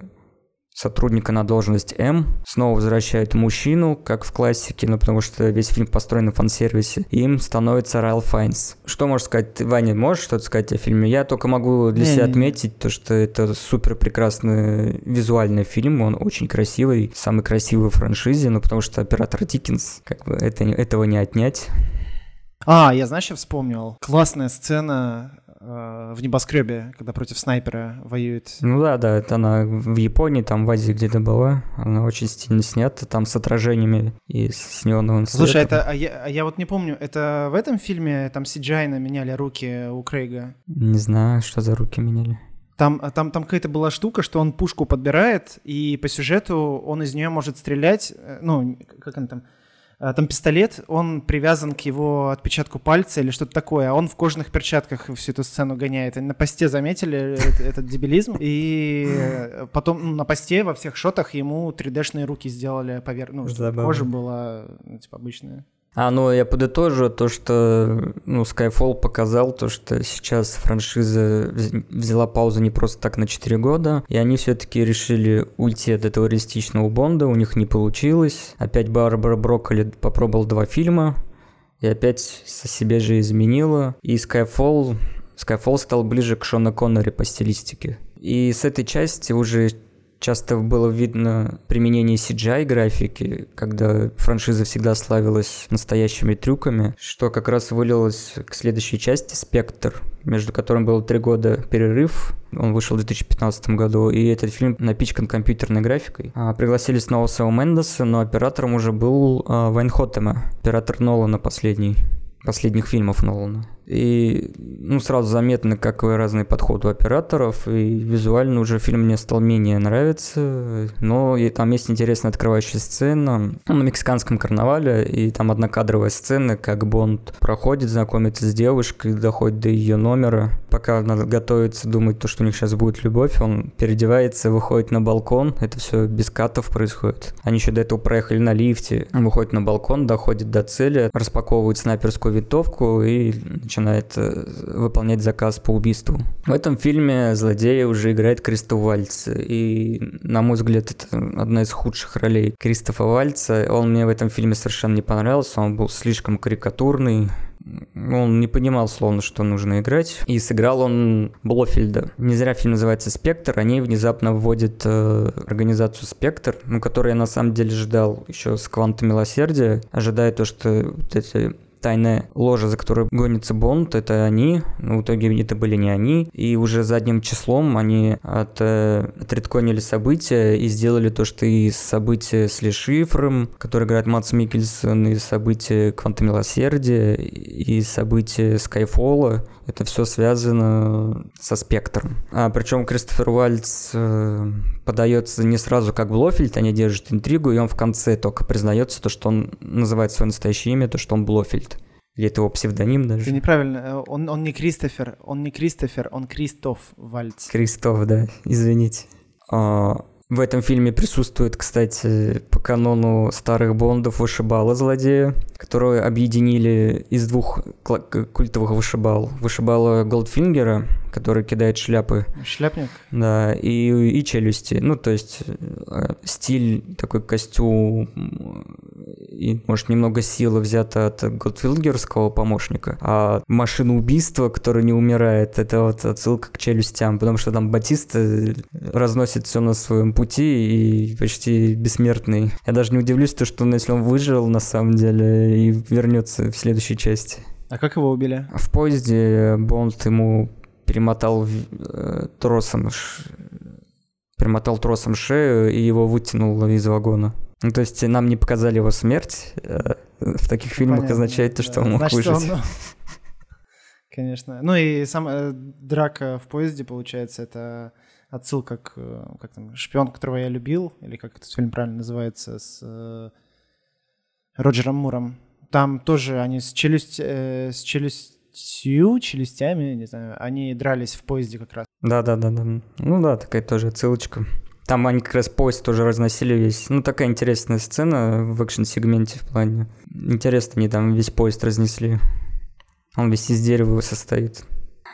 Speaker 1: сотрудника на должность М, снова возвращают мужчину, как в классике, ну потому что весь фильм построен на фан-сервисе, им становится Райл Файнс. Что можешь сказать, Ваня, можешь что-то сказать о фильме? Я только могу для не, себя не, отметить то, что это супер прекрасный визуальный фильм, он очень красивый, самый красивый в франшизе, ну потому что оператор Диккенс, как бы это, этого не отнять.
Speaker 2: А, я, знаешь, я вспомнил. Классная сцена Э, в небоскребе, когда против снайпера воюет.
Speaker 1: Ну да, да, это она в Японии, там в Азии где-то была. Она очень стильно снята, там с отражениями и с неоновым
Speaker 2: цветом. Слушай, это, а я, а я вот не помню, это в этом фильме там CGI меняли руки у Крейга?
Speaker 1: Не знаю, что за руки меняли.
Speaker 2: Там, там, там какая-то была штука, что он пушку подбирает, и по сюжету он из нее может стрелять, э, ну, как он там, а, там пистолет, он привязан к его отпечатку пальца или что-то такое, а он в кожаных перчатках всю эту сцену гоняет. Они на посте заметили этот, этот дебилизм, и потом ну, на посте во всех шотах ему 3D-шные руки сделали поверх, ну, чтобы кожа была, ну, типа, обычная.
Speaker 1: А, ну я подытожу то, что ну, Skyfall показал то, что сейчас франшиза взяла паузу не просто так на 4 года, и они все-таки решили уйти от этого реалистичного Бонда, у них не получилось. Опять Барбара Брокколи попробовал два фильма, и опять со себе же изменила. И Skyfall, Skyfall стал ближе к Шона Коннери по стилистике. И с этой части уже часто было видно применение CGI графики, когда франшиза всегда славилась настоящими трюками, что как раз вылилось к следующей части «Спектр», между которым был три года перерыв. Он вышел в 2015 году, и этот фильм напичкан компьютерной графикой. А, пригласили снова Сэма Мендеса, но оператором уже был а, Вайн Хоттема, оператор Нолана последний, последних фильмов Нолана. И ну, сразу заметно, какой разный подход у операторов, и визуально уже фильм мне стал менее нравиться, но и там есть интересная открывающая сцена на мексиканском карнавале, и там однокадровая сцена, как Бонд проходит, знакомится с девушкой, доходит до ее номера, пока она готовится, думает, то, что у них сейчас будет любовь, он переодевается, выходит на балкон, это все без катов происходит. Они еще до этого проехали на лифте, выходит на балкон, доходит до цели, распаковывает снайперскую винтовку и начинает э, выполнять заказ по убийству. В этом фильме злодея уже играет Кристоф Вальц, и, на мой взгляд, это одна из худших ролей Кристофа Вальца. Он мне в этом фильме совершенно не понравился, он был слишком карикатурный, он не понимал словно, что нужно играть. И сыграл он Блофельда. Не зря фильм называется «Спектр». Они внезапно вводят э, организацию «Спектр», ну, которую я на самом деле ждал еще с «Кванта милосердия», ожидая то, что вот эти тайная ложа, за которой гонится Бонд, это они, но в итоге это были не они, и уже задним числом они от, э, отредконили события и сделали то, что и события с Лешифром, который играет Матс Микельсон, и события Кванта Милосердия, и события Скайфола, это все связано со спектром. А причем Кристофер Уальдс э, подается не сразу как Блофельд, они держат интригу, и он в конце только признается то, что он называет свое настоящее имя, то, что он Блофельд. Или это его псевдоним даже?
Speaker 2: Ты неправильно. Э, он, он не Кристофер, он не Кристофер, он Кристоф Вальц.
Speaker 1: Кристоф, да, извините. А, в этом фильме присутствует, кстати, по канону старых Бондов вышибала злодея, которую объединили из двух культовых вышибал. Вышибала Голдфингера, который кидает шляпы.
Speaker 2: Шляпник?
Speaker 1: Да, и, и челюсти. Ну, то есть э, стиль, такой костюм и, может, немного силы взято от Голдфингерского помощника, а машина убийства, которая не умирает, это вот отсылка к челюстям, потому что там Батиста разносит все на своем пути и почти бессмертный. Я даже не удивлюсь, то, что он, если он выжил на самом деле и вернется в следующей части.
Speaker 2: А как его убили?
Speaker 1: В поезде Бонд ему перемотал э, тросом перемотал тросом шею и его вытянул из вагона. Ну, то есть нам не показали его смерть. Э, в таких фильмах Понятно, означает то, что да. он мог Значит, выжить. Он,
Speaker 2: Конечно. Ну и сам э, драка в поезде, получается, это отсылка к э, как там, шпион, которого я любил, или как этот фильм правильно называется, с Роджером Муром. Там тоже они с челюсть, э, с челюстью, челюстями, не знаю, они дрались в поезде как раз.
Speaker 1: Да, да, да, да. Ну да, такая тоже отсылочка. Там они как раз поезд тоже разносили весь. Ну, такая интересная сцена в экшн-сегменте в плане. Интересно, они там весь поезд разнесли. Он весь из дерева состоит.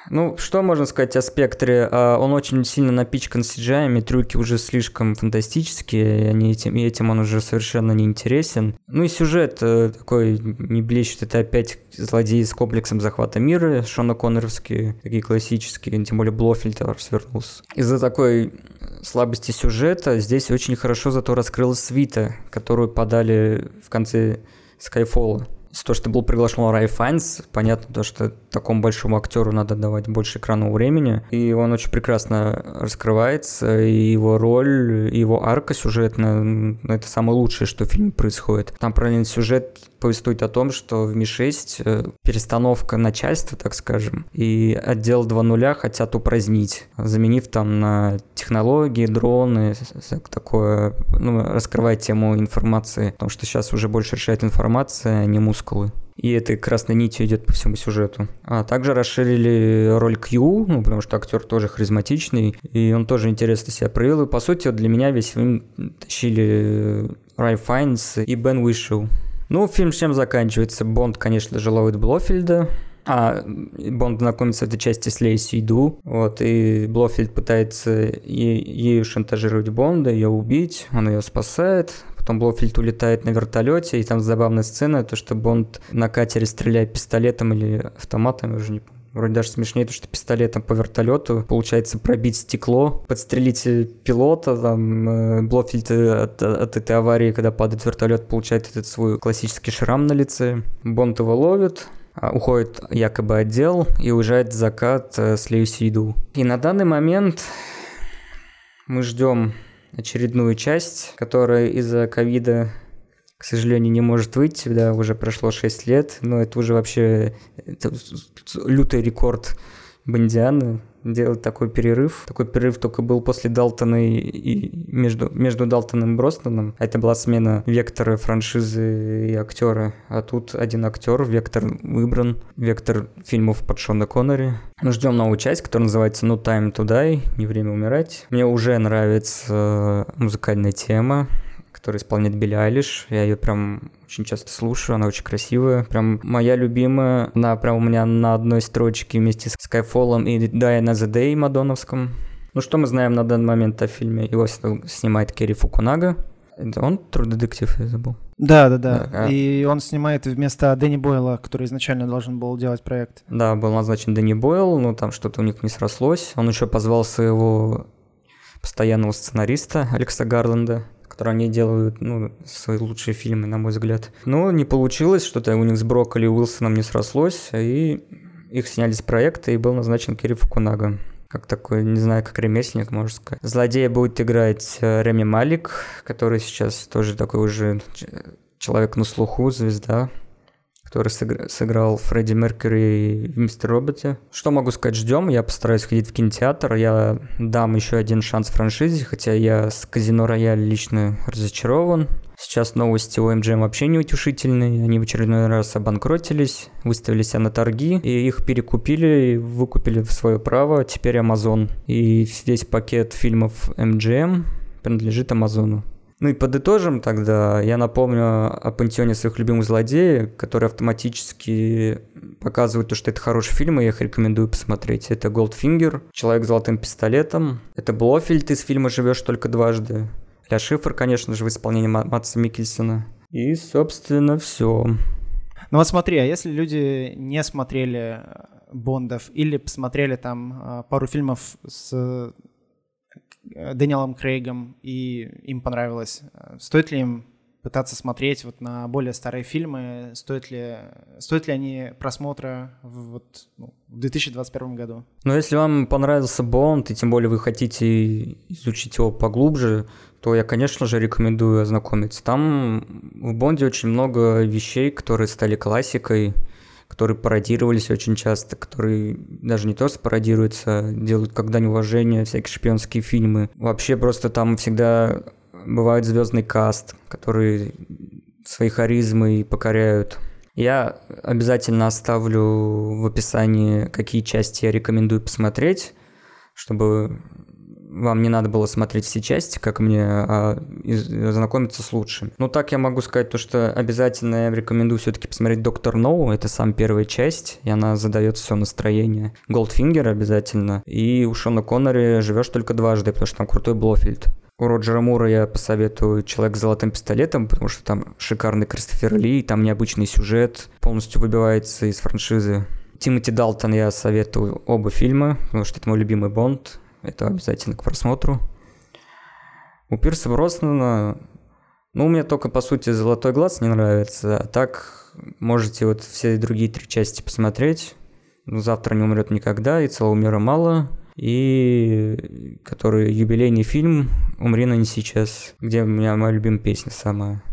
Speaker 1: Ну, что можно сказать о спектре? А, он очень сильно напичкан CGI, трюки уже слишком фантастические, и, они этим, и этим он уже совершенно не интересен. Ну и сюжет э, такой не блещет, это опять злодеи с комплексом захвата мира, Шона Конноровские, такие классические, тем более Блофельд свернулся. Из-за такой слабости сюжета здесь очень хорошо зато раскрылась свита, которую подали в конце Скайфола то, что был приглашен Рай Файнс, понятно, то, что такому большому актеру надо давать больше экранного времени, и он очень прекрасно раскрывается, и его роль, и его арка сюжетная, это самое лучшее, что в фильме происходит. Там параллельный сюжет повествует о том, что в Ми-6 э, перестановка начальства, так скажем, и отдел 2.0 хотят упразднить, заменив там на технологии, дроны, такое, ну, раскрывать тему информации, потому что сейчас уже больше решает информация, а не мускулы. И этой красной нитью идет по всему сюжету. А также расширили роль Q, ну, потому что актер тоже харизматичный, и он тоже интересно себя проявил. И, по сути, вот для меня весь фильм тащили Рай Файнс и Бен Уишел. Ну, фильм чем заканчивается? Бонд, конечно же, ловит Блофельда, а Бонд знакомится в этой части с Лейси Ду, вот, и Блофельд пытается е- ею шантажировать Бонда, ее убить, он ее спасает, потом Блофельд улетает на вертолете, и там забавная сцена, то, что Бонд на катере стреляет пистолетом или автоматом, я уже не помню Вроде даже смешнее, то, что пистолетом по вертолету получается пробить стекло, подстрелить пилота, там, э, Блофельд от, от этой аварии, когда падает вертолет, получает этот свой классический шрам на лице. Бонд его ловит, а, уходит якобы отдел и уезжает в закат э, с Леюсиду. И на данный момент мы ждем очередную часть, которая из-за ковида к сожалению, не может выйти, да, уже прошло 6 лет, но это уже вообще это лютый рекорд Бондиана делать такой перерыв. Такой перерыв только был после Далтона и, и между, между Далтоном и Бростоном. Это была смена вектора франшизы и актера. А тут один актер, вектор выбран, вектор фильмов под Шона Коннери. Мы ждем новую часть, которая называется No Time to Die, Не время умирать. Мне уже нравится музыкальная тема которая исполняет Билли Айлиш. Я ее прям очень часто слушаю, она очень красивая. Прям моя любимая. Она прям у меня на одной строчке вместе с Skyfall и Die Another Day Мадоновском. Ну что мы знаем на данный момент о фильме? Его снимает Керри Фукунага. Это он True Детектив, я забыл.
Speaker 2: Да, да, да. да. И он снимает вместо Дэнни Бойла, который изначально должен был делать проект.
Speaker 1: Да, был назначен Дэнни Бойл, но там что-то у них не срослось. Он еще позвал своего постоянного сценариста Алекса Гарленда, которые они делают, ну, свои лучшие фильмы, на мой взгляд. Но не получилось, что-то у них с Брокколи и Уилсоном не срослось, и их сняли с проекта, и был назначен Кири Фукунага как такой, не знаю, как ремесленник, можно сказать. Злодея будет играть э, Реми Малик, который сейчас тоже такой уже человек на слуху, звезда, который сыграл Фредди Меркьюри в «Мистер Роботе». Что могу сказать, ждем. Я постараюсь ходить в кинотеатр. Я дам еще один шанс франшизе, хотя я с «Казино Рояль» лично разочарован. Сейчас новости у MGM вообще не утешительные. Они в очередной раз обанкротились, выставили себя на торги, и их перекупили и выкупили в свое право теперь Amazon. И весь пакет фильмов MGM принадлежит Амазону. Ну и подытожим тогда, я напомню о пантеоне своих любимых злодеев, которые автоматически показывают то, что это хороший фильм, и я их рекомендую посмотреть. Это Goldfinger, Человек с золотым пистолетом, это Блофельд из фильма «Живешь только дважды», Ля Шифр, конечно же, в исполнении Матса Микельсона. И, собственно, все.
Speaker 2: Ну вот смотри, а если люди не смотрели Бондов или посмотрели там э, пару фильмов с Дэниелом Крейгом и им понравилось, стоит ли им пытаться смотреть вот на более старые фильмы, стоит ли, стоит ли они просмотра в, вот, ну, в 2021 году?
Speaker 1: Ну, если вам понравился Бонд, и тем более вы хотите изучить его поглубже, то я, конечно же, рекомендую ознакомиться. Там в Бонде очень много вещей, которые стали классикой, которые пародировались очень часто, которые даже не то что пародируются, делают как дань уважения, всякие шпионские фильмы. Вообще просто там всегда бывает звездный каст, который своей харизмой покоряют. Я обязательно оставлю в описании, какие части я рекомендую посмотреть, чтобы вам не надо было смотреть все части, как мне, а знакомиться с лучшими. Ну, так я могу сказать то, что обязательно я рекомендую все-таки посмотреть «Доктор Ноу», это сам первая часть, и она задает все настроение. «Голдфингер» обязательно, и у Шона Коннери «Живешь только дважды», потому что там крутой Блофельд. У Роджера Мура я посоветую «Человек с золотым пистолетом», потому что там шикарный Кристофер Ли, там необычный сюжет, полностью выбивается из франшизы. Тимоти Далтон я советую оба фильма, потому что это мой любимый Бонд. Это обязательно к просмотру. У Пирса Броснана, ну, у меня только, по сути, «Золотой глаз» не нравится, а так можете вот все другие три части посмотреть. «Завтра не умрет никогда» и «Целого мира мало», и который юбилейный фильм «Умри, но не сейчас», где у меня моя любимая песня самая.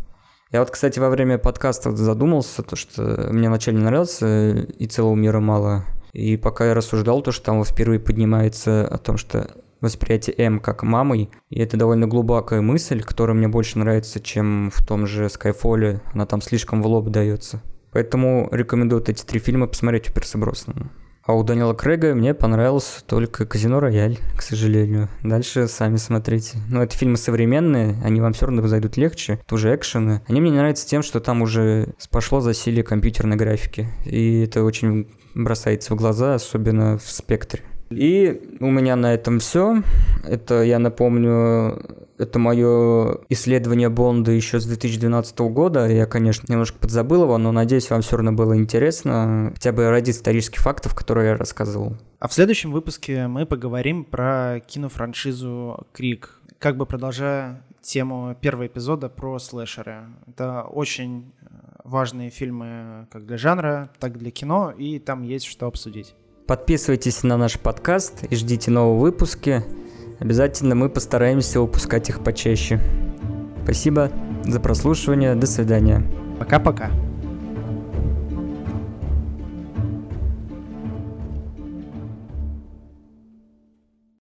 Speaker 1: Я вот, кстати, во время подкаста задумался, то, что мне вначале нравился «И целого мира мало», и пока я рассуждал, то, что там впервые поднимается о том, что восприятие М как мамой, и это довольно глубокая мысль, которая мне больше нравится, чем в том же Skyfall, она там слишком в лоб дается. Поэтому рекомендую эти три фильма посмотреть у Перса Броснана. А у Данила Крэга мне понравился только «Казино Рояль», к сожалению. Дальше сами смотрите. Но это фильмы современные, они вам все равно зайдут легче. Это уже экшены. Они мне не нравятся тем, что там уже пошло засилие компьютерной графики. И это очень бросается в глаза, особенно в спектре. И у меня на этом все. Это, я напомню, это мое исследование Бонда еще с 2012 года. Я, конечно, немножко подзабыл его, но надеюсь, вам все равно было интересно, хотя бы ради исторических фактов, которые я рассказывал.
Speaker 2: А в следующем выпуске мы поговорим про кинофраншизу Крик, как бы продолжая тему первого эпизода про слэшеры. Это очень важные фильмы как для жанра, так и для кино, и там есть что обсудить.
Speaker 1: Подписывайтесь на наш подкаст и ждите новые выпуски. Обязательно мы постараемся выпускать их почаще. Спасибо за прослушивание. До свидания.
Speaker 2: Пока-пока.